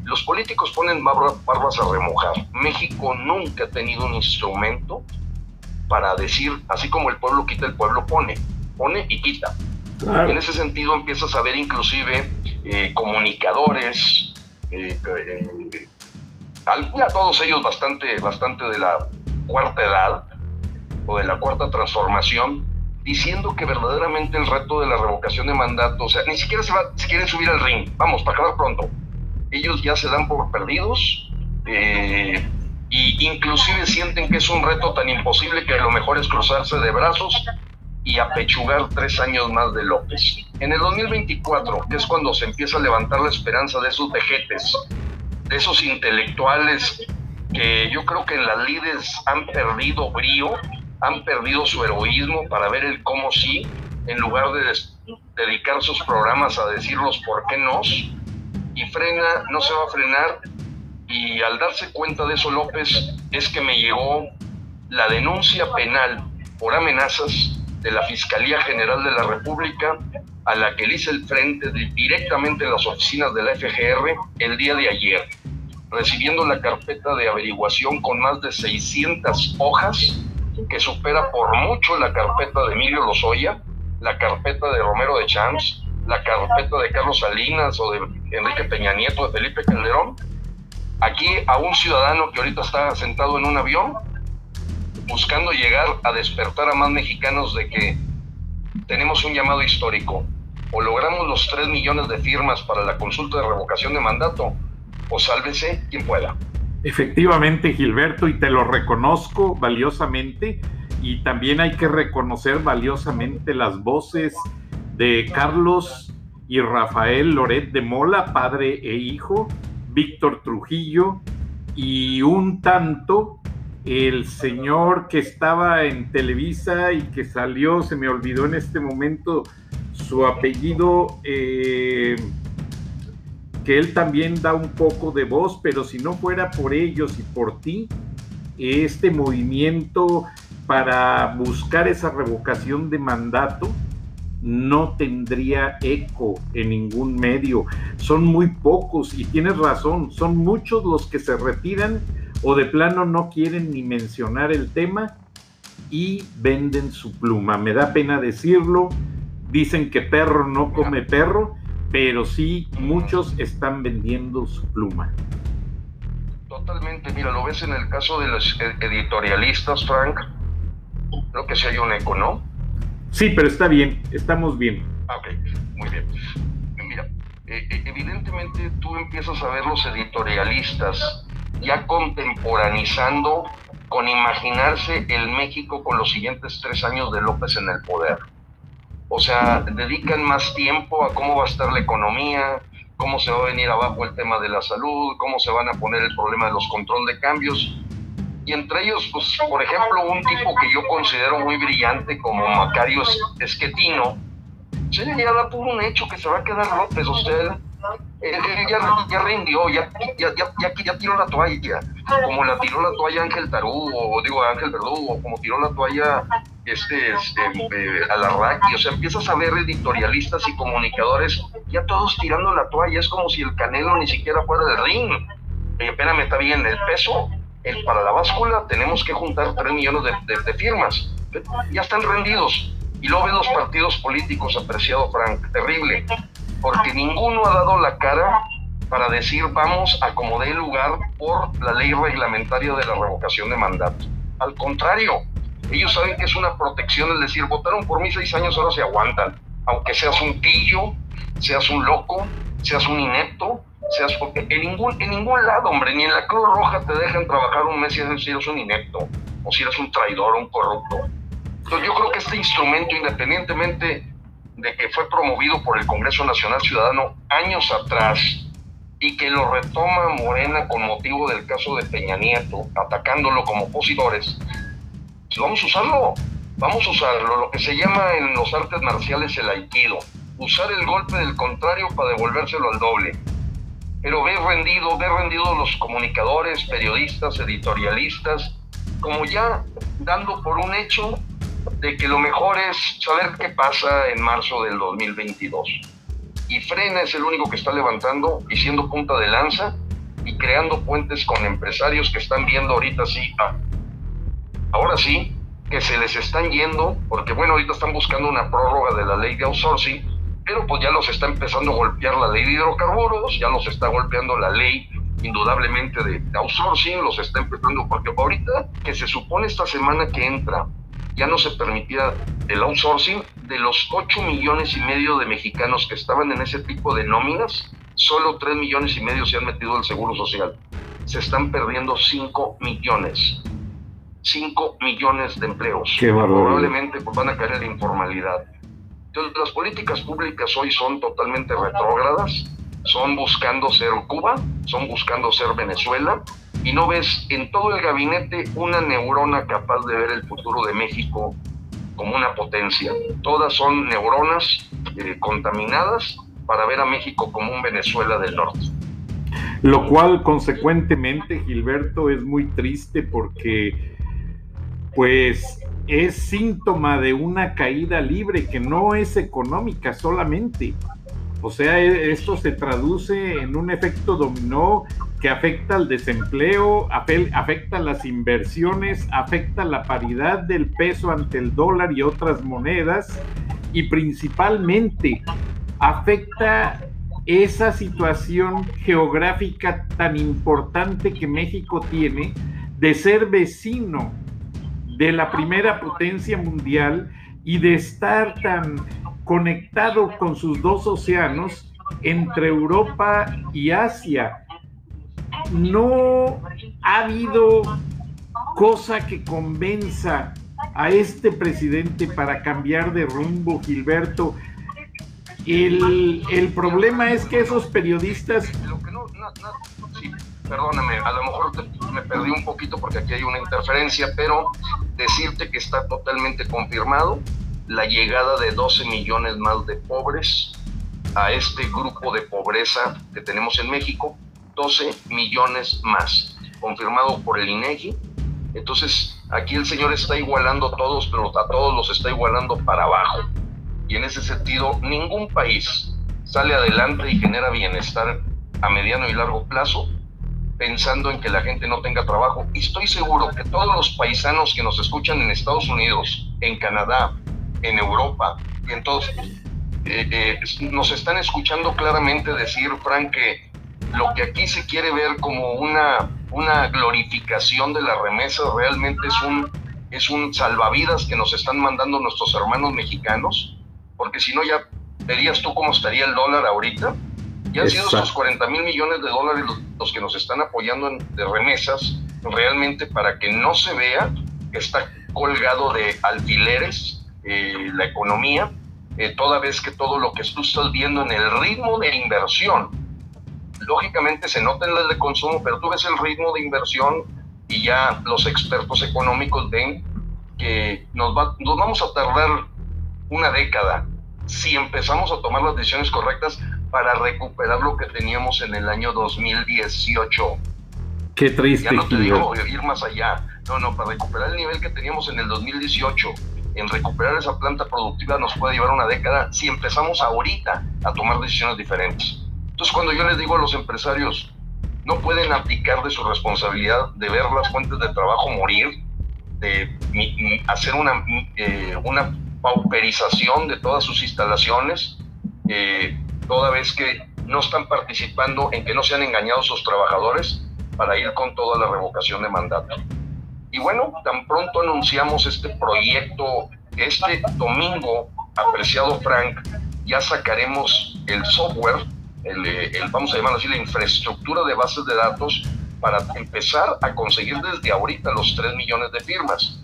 los políticos ponen barbas a remojar. México nunca ha tenido un instrumento para decir, así como el pueblo quita, el pueblo pone. Pone y quita. En ese sentido empiezas a ver inclusive eh, comunicadores, eh, eh, a todos ellos bastante, bastante de la cuarta edad o de la cuarta transformación, diciendo que verdaderamente el reto de la revocación de mandato, o sea, ni siquiera se, va, se quieren subir al ring, vamos, para acabar pronto. Ellos ya se dan por perdidos eh, y inclusive sienten que es un reto tan imposible que lo mejor es cruzarse de brazos y apechugar tres años más de López. En el 2024, que es cuando se empieza a levantar la esperanza de esos vejetes, de esos intelectuales que yo creo que en las líderes han perdido brío, han perdido su heroísmo para ver el cómo sí, en lugar de dedicar sus programas a decir los por qué no. Y frena, no se va a frenar. Y al darse cuenta de eso, López, es que me llegó la denuncia penal por amenazas de la Fiscalía General de la República a la que le hice el frente directamente en las oficinas de la FGR el día de ayer, recibiendo la carpeta de averiguación con más de 600 hojas que supera por mucho la carpeta de Emilio Lozoya, la carpeta de Romero de Champs, la carpeta de Carlos Salinas o de Enrique Peña Nieto, de Felipe Calderón. Aquí a un ciudadano que ahorita está sentado en un avión buscando llegar a despertar a más mexicanos de que tenemos un llamado histórico. O logramos los 3 millones de firmas para la consulta de revocación de mandato, o sálvese quien pueda. Efectivamente, Gilberto, y te lo reconozco valiosamente, y también hay que reconocer valiosamente las voces de Carlos y Rafael Loret de Mola, padre e hijo, Víctor Trujillo, y un tanto el señor que estaba en Televisa y que salió, se me olvidó en este momento su apellido. Eh, que él también da un poco de voz, pero si no fuera por ellos y por ti, este movimiento para buscar esa revocación de mandato no tendría eco en ningún medio. Son muy pocos y tienes razón, son muchos los que se retiran o de plano no quieren ni mencionar el tema y venden su pluma. Me da pena decirlo, dicen que perro no come perro pero sí muchos están vendiendo su pluma. Totalmente, mira, lo ves en el caso de los editorialistas, Frank. Creo que sí hay un eco, ¿no? Sí, pero está bien, estamos bien. Ah, ok, muy bien. Mira, eh, eh, evidentemente tú empiezas a ver los editorialistas ya contemporanizando con imaginarse el México con los siguientes tres años de López en el poder. O sea, dedican más tiempo a cómo va a estar la economía, cómo se va a venir abajo el tema de la salud, cómo se van a poner el problema de los control de cambios. Y entre ellos, pues, por ejemplo, un tipo que yo considero muy brillante como Macario Esquetino, se le da por un hecho que se va a quedar López. O Él, ya, ya, rindió, ya, ya, ya, ya, tiró la toalla, como la tiró la toalla Ángel Tarú, o digo Ángel Verdugo, como tiró la toalla este, este eh, Alarraqui, o sea, empiezas a ver editorialistas y comunicadores ya todos tirando la toalla, es como si el Canelo ni siquiera fuera del ring. Eh, espérame, está bien, el peso, el, para la báscula tenemos que juntar 3 millones de, de firmas, ya están rendidos. Y luego ven los partidos políticos, apreciado Frank, terrible, porque ninguno ha dado la cara para decir vamos a como dé lugar por la ley reglamentaria de la revocación de mandato. Al contrario, ellos saben que es una protección, es decir, votaron por mí seis años, ahora se aguantan. Aunque seas un pillo, seas un loco, seas un inepto, seas porque en ningún, en ningún lado, hombre, ni en la Cruz Roja te dejan trabajar un mes si eres un inepto, o si eres un traidor o un corrupto. Entonces yo creo que este instrumento, independientemente de que fue promovido por el Congreso Nacional Ciudadano años atrás y que lo retoma Morena con motivo del caso de Peña Nieto, atacándolo como opositores, pues vamos a usarlo, vamos a usarlo, lo que se llama en los artes marciales el aikido, usar el golpe del contrario para devolvérselo al doble. Pero ve rendido, ve rendido los comunicadores, periodistas, editorialistas, como ya dando por un hecho de que lo mejor es saber qué pasa en marzo del 2022. Y Frena es el único que está levantando y siendo punta de lanza y creando puentes con empresarios que están viendo ahorita sí, ah, ahora sí, que se les están yendo, porque bueno, ahorita están buscando una prórroga de la ley de outsourcing, pero pues ya los está empezando a golpear la ley de hidrocarburos, ya los está golpeando la ley indudablemente de outsourcing, los está empezando, porque ahorita que se supone esta semana que entra ya no se permitía el outsourcing. De los 8 millones y medio de mexicanos que estaban en ese tipo de nóminas, solo 3 millones y medio se han metido al Seguro Social. Se están perdiendo 5 millones. 5 millones de empleos. Probablemente pues, van a caer en la informalidad. Entonces, las políticas públicas hoy son totalmente retrógradas, son buscando ser Cuba, son buscando ser Venezuela, y no ves en todo el gabinete una neurona capaz de ver el futuro de México como una potencia. Todas son neuronas eh, contaminadas para ver a México como un Venezuela del norte. Lo cual consecuentemente, Gilberto, es muy triste porque pues es síntoma de una caída libre que no es económica solamente. O sea, e, esto se traduce en un efecto dominó que afecta al desempleo, afecta las inversiones, afecta la paridad del peso ante el dólar y otras monedas y principalmente afecta esa situación geográfica tan importante que México tiene de ser vecino de la primera potencia mundial y de estar tan conectado con sus dos océanos entre Europa y Asia no ha habido cosa que convenza a este presidente para cambiar de rumbo, Gilberto. El, problema es que esos periodistas... perdóname, a lo mejor me perdí un poquito porque aquí hay una interferencia, pero decirte que está totalmente confirmado la llegada de 12 millones más de pobres a este grupo de pobreza que tenemos en México 12 millones más, confirmado por el INEGI. Entonces, aquí el señor está igualando a todos, pero a todos los está igualando para abajo. Y en ese sentido, ningún país sale adelante y genera bienestar a mediano y largo plazo pensando en que la gente no tenga trabajo. Y estoy seguro que todos los paisanos que nos escuchan en Estados Unidos, en Canadá, en Europa y en todos, eh, eh, nos están escuchando claramente decir, Frank, que lo que aquí se quiere ver como una, una glorificación de la remesa realmente es un, es un salvavidas que nos están mandando nuestros hermanos mexicanos, porque si no ya verías tú cómo estaría el dólar ahorita. Ya han sido estos 40 mil millones de dólares los, que nos están apoyando en, de remesas, realmente para que no se vea que está colgado de alfileres eh, la economía, eh, toda vez que todo lo que tú estás viendo en el ritmo de inversión, lógicamente se nota en el de consumo, pero tú ves el ritmo de inversión y ya los expertos económicos ven que nos, va, nos vamos a tardar una década si empezamos a tomar las decisiones correctas para recuperar lo que teníamos en el año 2018. Qué triste. Ya no te digo ir más allá. No, no, para recuperar el nivel que teníamos en el 2018, en recuperar esa planta productiva nos puede llevar una década si empezamos ahorita a tomar decisiones diferentes. Entonces, cuando yo les digo a los empresarios, no pueden abdicar de su responsabilidad de ver las fuentes de trabajo morir, de hacer una, eh, una pauperización de todas sus instalaciones, eh, toda vez que no están participando en que no sean engañados sus trabajadores para ir con toda la revocación de mandato. Y bueno, tan pronto anunciamos este proyecto, este domingo, apreciado Frank, ya sacaremos el software, el, vamos a llamarlo así, la infraestructura de bases de datos para empezar a conseguir desde ahorita los 3 millones de firmas.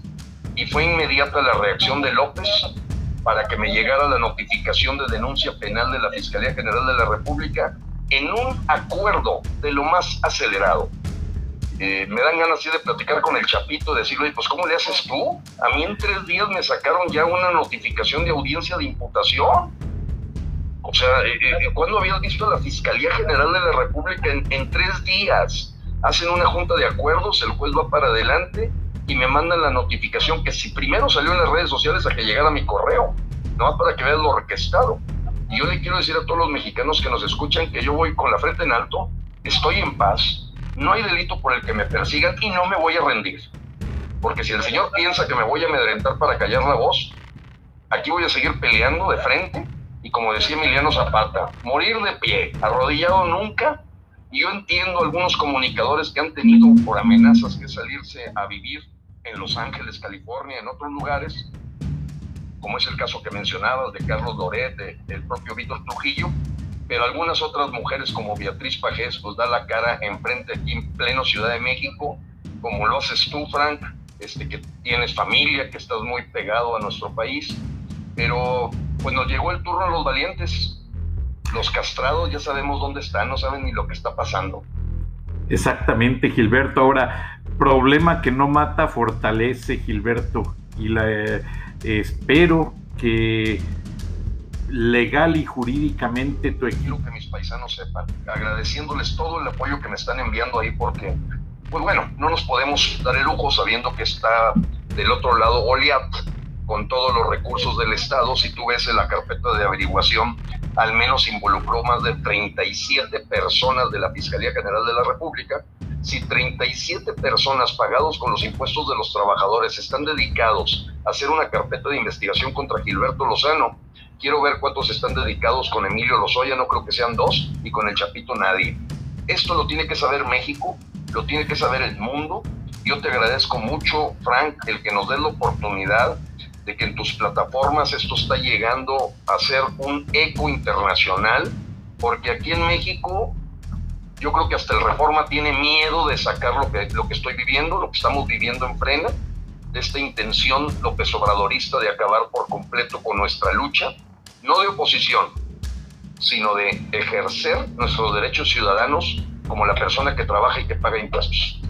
Y fue inmediata la reacción de López para que me llegara la notificación de denuncia penal de la Fiscalía General de la República en un acuerdo de lo más acelerado. Eh, me dan ganas así de platicar con el Chapito, de decirle, pues ¿cómo le haces tú? A mí en tres días me sacaron ya una notificación de audiencia de imputación. O sea, eh, eh, ¿cuándo habías visto a la Fiscalía General de la República en, en tres días? Hacen una junta de acuerdos, el juez va para adelante y me mandan la notificación que si primero salió en las redes sociales a que llegara mi correo, no para que veas lo requestado. Y yo le quiero decir a todos los mexicanos que nos escuchan que yo voy con la frente en alto, estoy en paz, no hay delito por el que me persigan y no me voy a rendir. Porque si el Señor piensa que me voy a amedrentar para callar la voz, aquí voy a seguir peleando de frente como decía Emiliano Zapata, morir de pie, arrodillado nunca. Y yo entiendo algunos comunicadores que han tenido por amenazas que salirse a vivir en Los Ángeles, California, en otros lugares, como es el caso que mencionabas de Carlos Loret, del propio Víctor Trujillo, pero algunas otras mujeres como Beatriz Pajés pues da la cara enfrente aquí en pleno Ciudad de México, como lo haces tú, Frank, este, que tienes familia, que estás muy pegado a nuestro país, pero pues nos llegó el turno a los valientes. Los castrados ya sabemos dónde están, no saben ni lo que está pasando. Exactamente, Gilberto. Ahora, problema que no mata, fortalece, Gilberto. Y la, eh, espero que legal y jurídicamente tu equipo. Quiero que mis paisanos sepan, agradeciéndoles todo el apoyo que me están enviando ahí, porque, pues bueno, no nos podemos dar el lujo sabiendo que está del otro lado Goliat con todos los recursos del Estado. Si tú ves en la carpeta de averiguación, al menos involucró más de 37 personas de la Fiscalía General de la República si 37 personas pagados con los impuestos de los trabajadores están dedicados a hacer una carpeta de investigación contra Gilberto Lozano, quiero ver cuántos están dedicados con Emilio Lozoya, no creo que sean dos, y con el Chapito nadie. Esto lo tiene que saber México, lo tiene que saber el mundo. Yo te agradezco mucho, Frank, el que nos des la oportunidad que en tus plataformas esto está llegando a ser un eco internacional, porque aquí en México yo creo que hasta el Reforma tiene miedo de sacar lo que, lo que estoy viviendo, lo que estamos viviendo en frena, de esta intención López Obradorista de acabar por completo con nuestra lucha, no de oposición, sino de ejercer nuestros derechos ciudadanos como la persona que trabaja y que paga impuestos.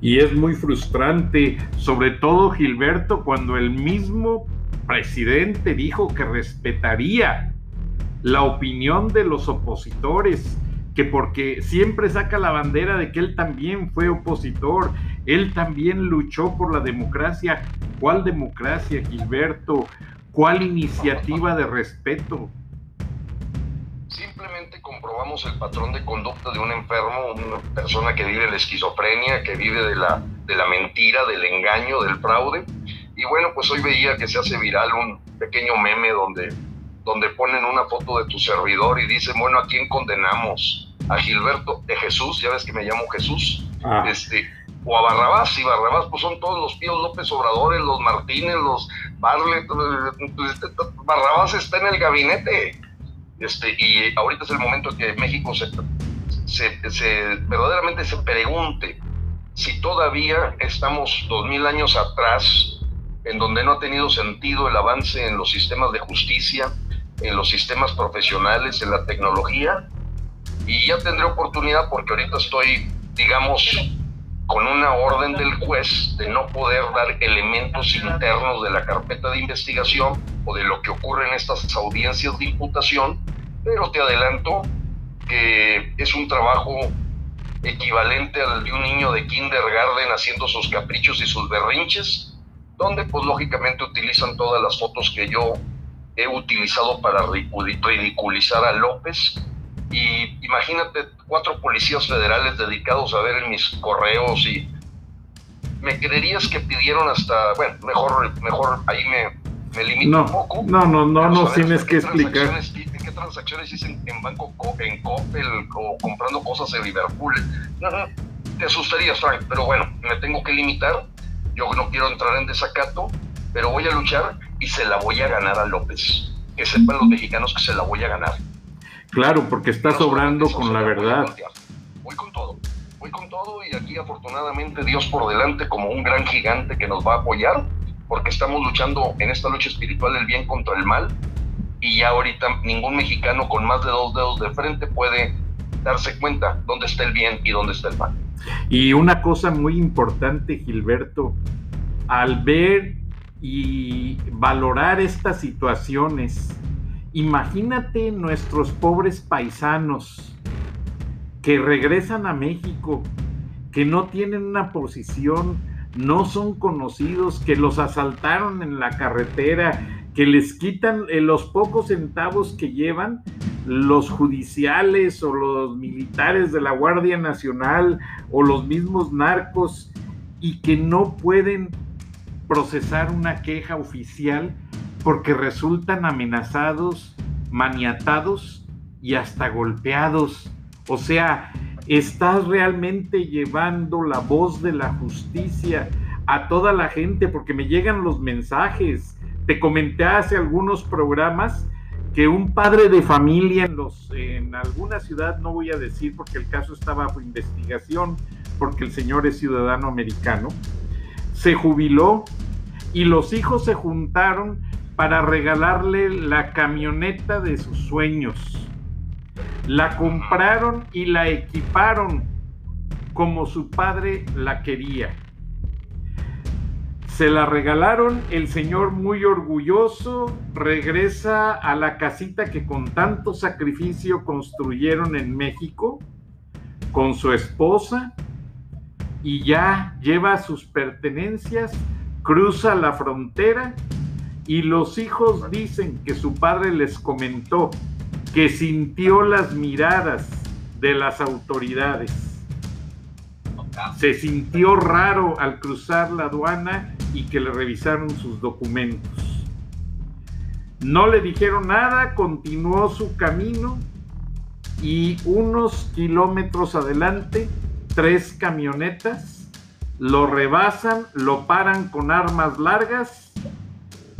Y es muy frustrante, sobre todo Gilberto, cuando el mismo presidente dijo que respetaría la opinión de los opositores que porque siempre saca la bandera de que él también fue opositor, él también luchó por la democracia. ¿Cuál democracia, Gilberto? ¿Cuál iniciativa de respeto? Simplemente comprobamos el patrón de conducta de un enfermo, una persona que vive la esquizofrenia, que vive de la, de la mentira, del engaño, del fraude. Y bueno, pues hoy veía que se hace viral un pequeño meme donde, donde ponen una foto de tu servidor y dicen, bueno, ¿a quién condenamos? a Gilberto de Jesús, ya ves que me llamo Jesús, ah. este, o a Barrabás, y Barrabás pues son todos los Píos López Obradores, los Martínez, los Barlet, pues, este, Barrabás está en el gabinete, este, y ahorita es el momento que México se, se, verdaderamente se pregunte si todavía estamos dos mil años atrás, en donde no ha tenido sentido el avance en los sistemas de justicia, en los sistemas profesionales, en la tecnología, y ya tendré oportunidad porque ahorita estoy, digamos, con una orden del juez de no poder dar elementos internos de la carpeta de investigación o de lo que ocurre en estas audiencias de imputación, pero te adelanto que es un trabajo equivalente al de un niño de kindergarten haciendo sus caprichos y sus berrinches, donde pues lógicamente utilizan todas las fotos que yo he utilizado para ridiculizar a López. Y imagínate cuatro policías federales dedicados a ver en mis correos y me creerías que pidieron hasta, bueno, mejor, mejor ahí me, me limito un poco. No, no, no, no tienes que explicar. ¿Qué transacciones dicen en banco, en Coppel o comprando cosas en Liverpool? te asustarías, Frank, pero bueno, me tengo que limitar. Yo no quiero entrar en desacato, pero voy a luchar y se la voy a ganar a López. Que sepan los mexicanos que se la voy a ganar. Claro, porque está sobrando con la verdad. Voy con todo, voy con todo y aquí afortunadamente Dios por delante como un gran gigante que nos va a apoyar, porque estamos luchando en esta lucha espiritual del bien contra el mal y ya ahorita ningún mexicano con más de dos dedos de frente puede darse cuenta dónde está el bien y dónde está el mal. Y una cosa muy importante, Gilberto, al ver y valorar estas situaciones, imagínate nuestros pobres paisanos que regresan a México, que no tienen una posición, no son conocidos, que los asaltaron en la carretera, que les quitan eh, los pocos centavos que llevan los judiciales o los militares de la Guardia Nacional o los mismos narcos y que no pueden procesar una queja oficial porque resultan amenazados, maniatados y hasta golpeados. O sea, estás realmente llevando la voz de la justicia a toda la gente porque me llegan los mensajes te comenté hace algunos programas que un padre de familia en, los, en alguna ciudad, no voy a decir porque el caso estaba bajo investigación, porque el señor es ciudadano americano, se jubiló y los hijos se juntaron para regalarle la camioneta de sus sueños. La compraron y la equiparon como su padre la quería se la regalaron, el señor muy orgulloso regresa a la casita que con tanto sacrificio construyeron en México con su esposa y ya lleva sus pertenencias, cruza la frontera y los hijos dicen que su padre les comentó que sintió las miradas de las autoridades. Se sintió raro al cruzar la aduana y que le revisaron sus documentos. No le dijeron nada, continuó su camino y unos kilómetros adelante, tres camionetas lo rebasan, lo paran con armas largas,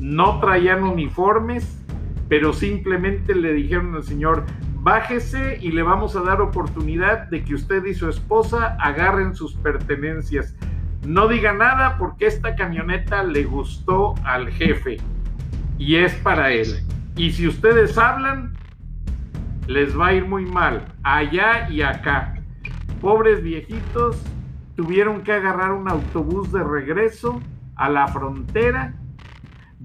no traían uniformes, pero simplemente le dijeron al señor, bájese y le vamos a dar oportunidad de que usted y su esposa agarren sus pertenencias. No diga nada porque esta camioneta le gustó al jefe y es para él. Y si ustedes hablan, les va a ir muy mal, allá y acá. Pobres viejitos tuvieron que agarrar un autobús de regreso a la frontera,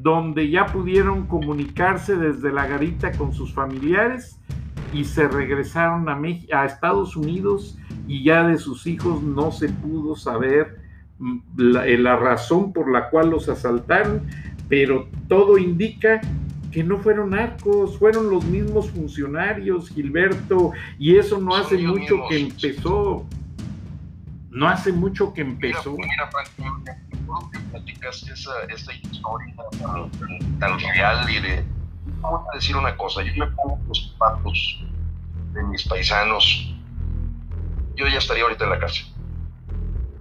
donde ya pudieron comunicarse desde la garita con sus familiares y se regresaron a, a Estados Unidos y ya de sus hijos no se pudo saber eh, la, razón por la cual los asaltaron, pero todo indica que no fueron narcos, fueron los mismos funcionarios, Gilberto, y eso no hace mucho que empezó. No hace mucho que empezó. Mira, mira que platicas esa, esta historia tan, real y de... Voy a decir una cosa, yo me pongo los zapatos de mis paisanos, yo ya estaría ahorita en la cárcel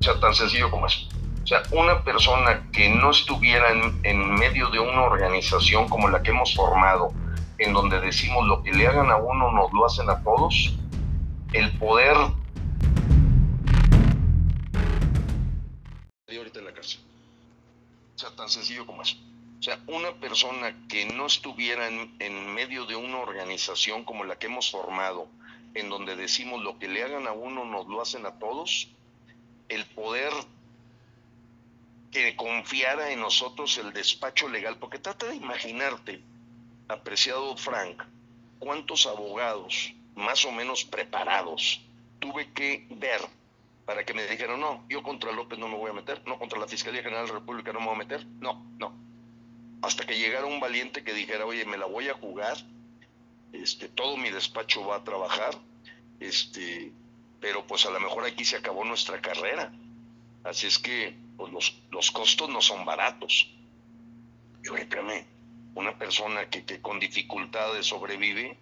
o sea, tan sencillo como eso. O sea, una persona que no estuviera en, medio de una organización como la que hemos formado, en donde decimos lo que le hagan a uno nos lo hacen a todos, el poder... sencillo como eso. O sea, una persona que no estuviera en, medio de una organización como la que hemos formado, en donde decimos lo que le hagan a uno nos lo hacen a todos, el poder que confiara en nosotros el despacho legal, porque trata de imaginarte, apreciado Frank, cuántos abogados más o menos preparados tuve que ver para que me dijeran, no, yo contra López no me voy a meter, no, contra la Fiscalía General de la República no me voy a meter, no, no. Hasta que llegara un valiente que dijera, oye, me la voy a jugar, este, todo mi despacho va a trabajar, este, pero pues a lo mejor aquí se acabó nuestra carrera. Así es que pues los, los costos no son baratos. Yo, espérame, una persona que, que con dificultades sobrevive,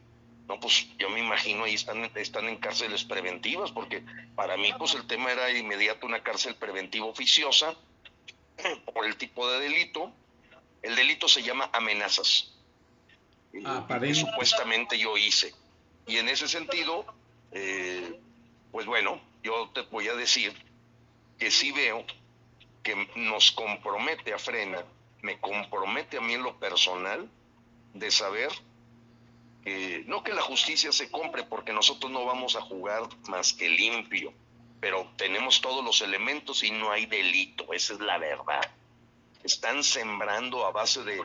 no, pues yo me imagino ahí están, están en cárceles preventivas, porque para mí pues el tema era inmediato una cárcel preventiva oficiosa por el tipo de delito. El delito se llama amenazas. Ah, que supuestamente yo hice. Y en ese sentido, eh, pues bueno, yo te voy a decir que sí veo que nos compromete a Frena, me compromete a mí en lo personal de saber no que la justicia se compre, porque nosotros no vamos a jugar más que limpio, pero tenemos todos los elementos y no hay delito, esa es la verdad. Están sembrando a base de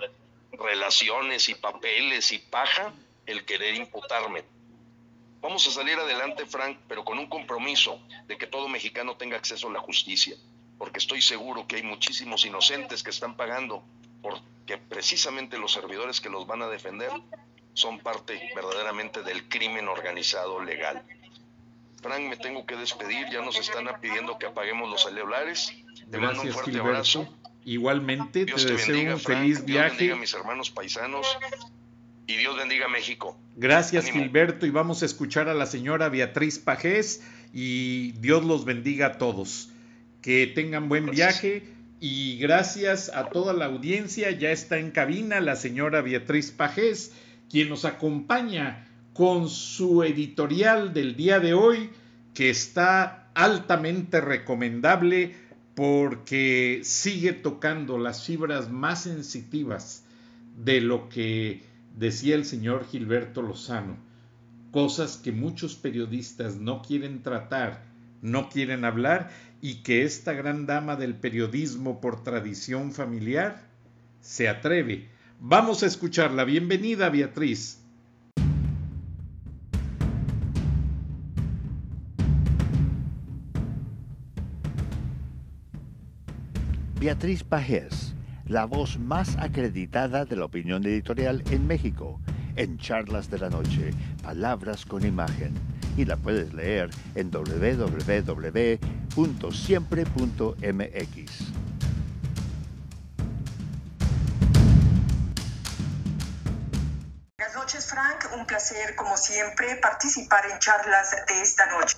relaciones y papeles y paja el querer imputarme. Vamos a salir adelante, Frank, pero con un compromiso de que todo mexicano tenga acceso a la justicia, porque estoy seguro que hay muchísimos inocentes que están pagando porque precisamente los servidores que los van a defender son parte verdaderamente del crimen organizado legal. Frank, me tengo que despedir, ya nos están pidiendo que apaguemos los celulares. Te mando un fuerte abrazo. Igualmente, te, deseo un feliz viaje. Dios bendiga a mis hermanos paisanos y Dios bendiga a México. Gracias, Gilberto, y vamos a escuchar a la señora Beatriz Pajés y Dios los bendiga a todos. Que tengan buen viaje y gracias a toda la audiencia. Ya está en cabina la señora Beatriz Pajés quien nos acompaña con su editorial del día de hoy, que está altamente recomendable porque sigue tocando las fibras más sensitivas de lo que decía el señor Gilberto Lozano, cosas que muchos periodistas no quieren tratar, no quieren hablar y que esta gran dama del periodismo por tradición familiar se atreve Vamos a escucharla. Bienvenida, Beatriz. Beatriz Pajés, la voz más acreditada de la opinión editorial en México, en Charlas de la Noche, Palabras con Imagen. Y la puedes leer en www.siempre.mx. un placer como siempre participar en charlas de esta noche.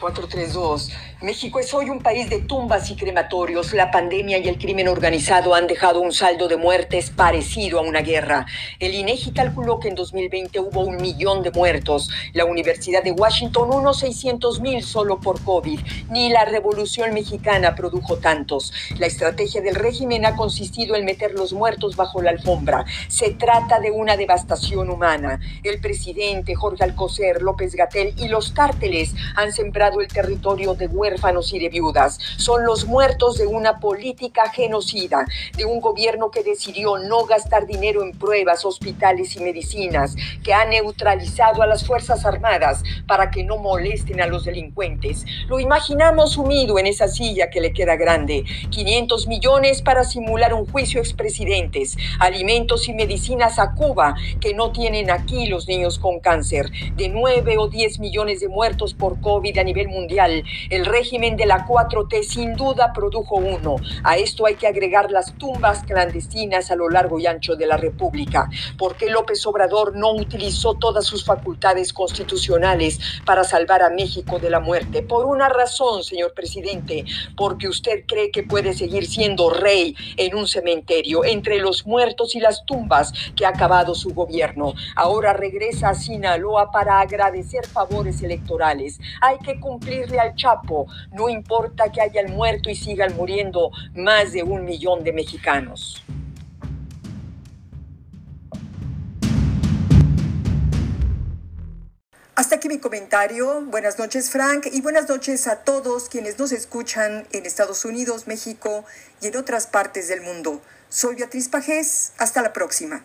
432. México es hoy un país de tumbas y crematorios. La pandemia y el crimen organizado han dejado un saldo de muertes parecido a una guerra. El INEGI calculó que en 2020 hubo un millón de muertos. La Universidad de Washington unos 600 mil solo por COVID. Ni la Revolución Mexicana produjo tantos. La estrategia del régimen ha consistido en meter los muertos bajo la alfombra. Se trata de una devastación humana. El presidente Jorge Alcocer, López Gatel y los cárteles han sembrado el territorio de huérfanos y de viudas. Son los muertos de una política genocida, de un gobierno que decidió no gastar dinero en pruebas, hospitales y medicinas, que ha neutralizado a las Fuerzas Armadas para que no molesten a los delincuentes. Lo imaginamos sumido en esa silla que le queda grande. 500 millones para simular un juicio expresidentes, alimentos y medicinas a Cuba que no tienen aquí los niños con cáncer, de 9 o 10 millones de muertos por COVID a nivel mundial. El régimen de la 4T sin duda produjo uno. A esto hay que agregar las tumbas clandestinas a lo largo y ancho de la República. ¿Por qué López Obrador no utilizó todas sus facultades constitucionales para salvar a México de la muerte? Por una razón, señor presidente, porque usted cree que puede seguir siendo rey en un cementerio entre los muertos y las tumbas que ha acabado su gobierno. Ahora regresa a Sinaloa para agradecer favores electorales. Hay que cumplirle al Chapo, no importa que hayan muerto y sigan muriendo más de un millón de mexicanos. Hasta aquí mi comentario. Buenas noches, Frank, y buenas noches a todos quienes nos escuchan en Estados Unidos, México y en otras partes del mundo. Soy Beatriz Pajés. Hasta la próxima.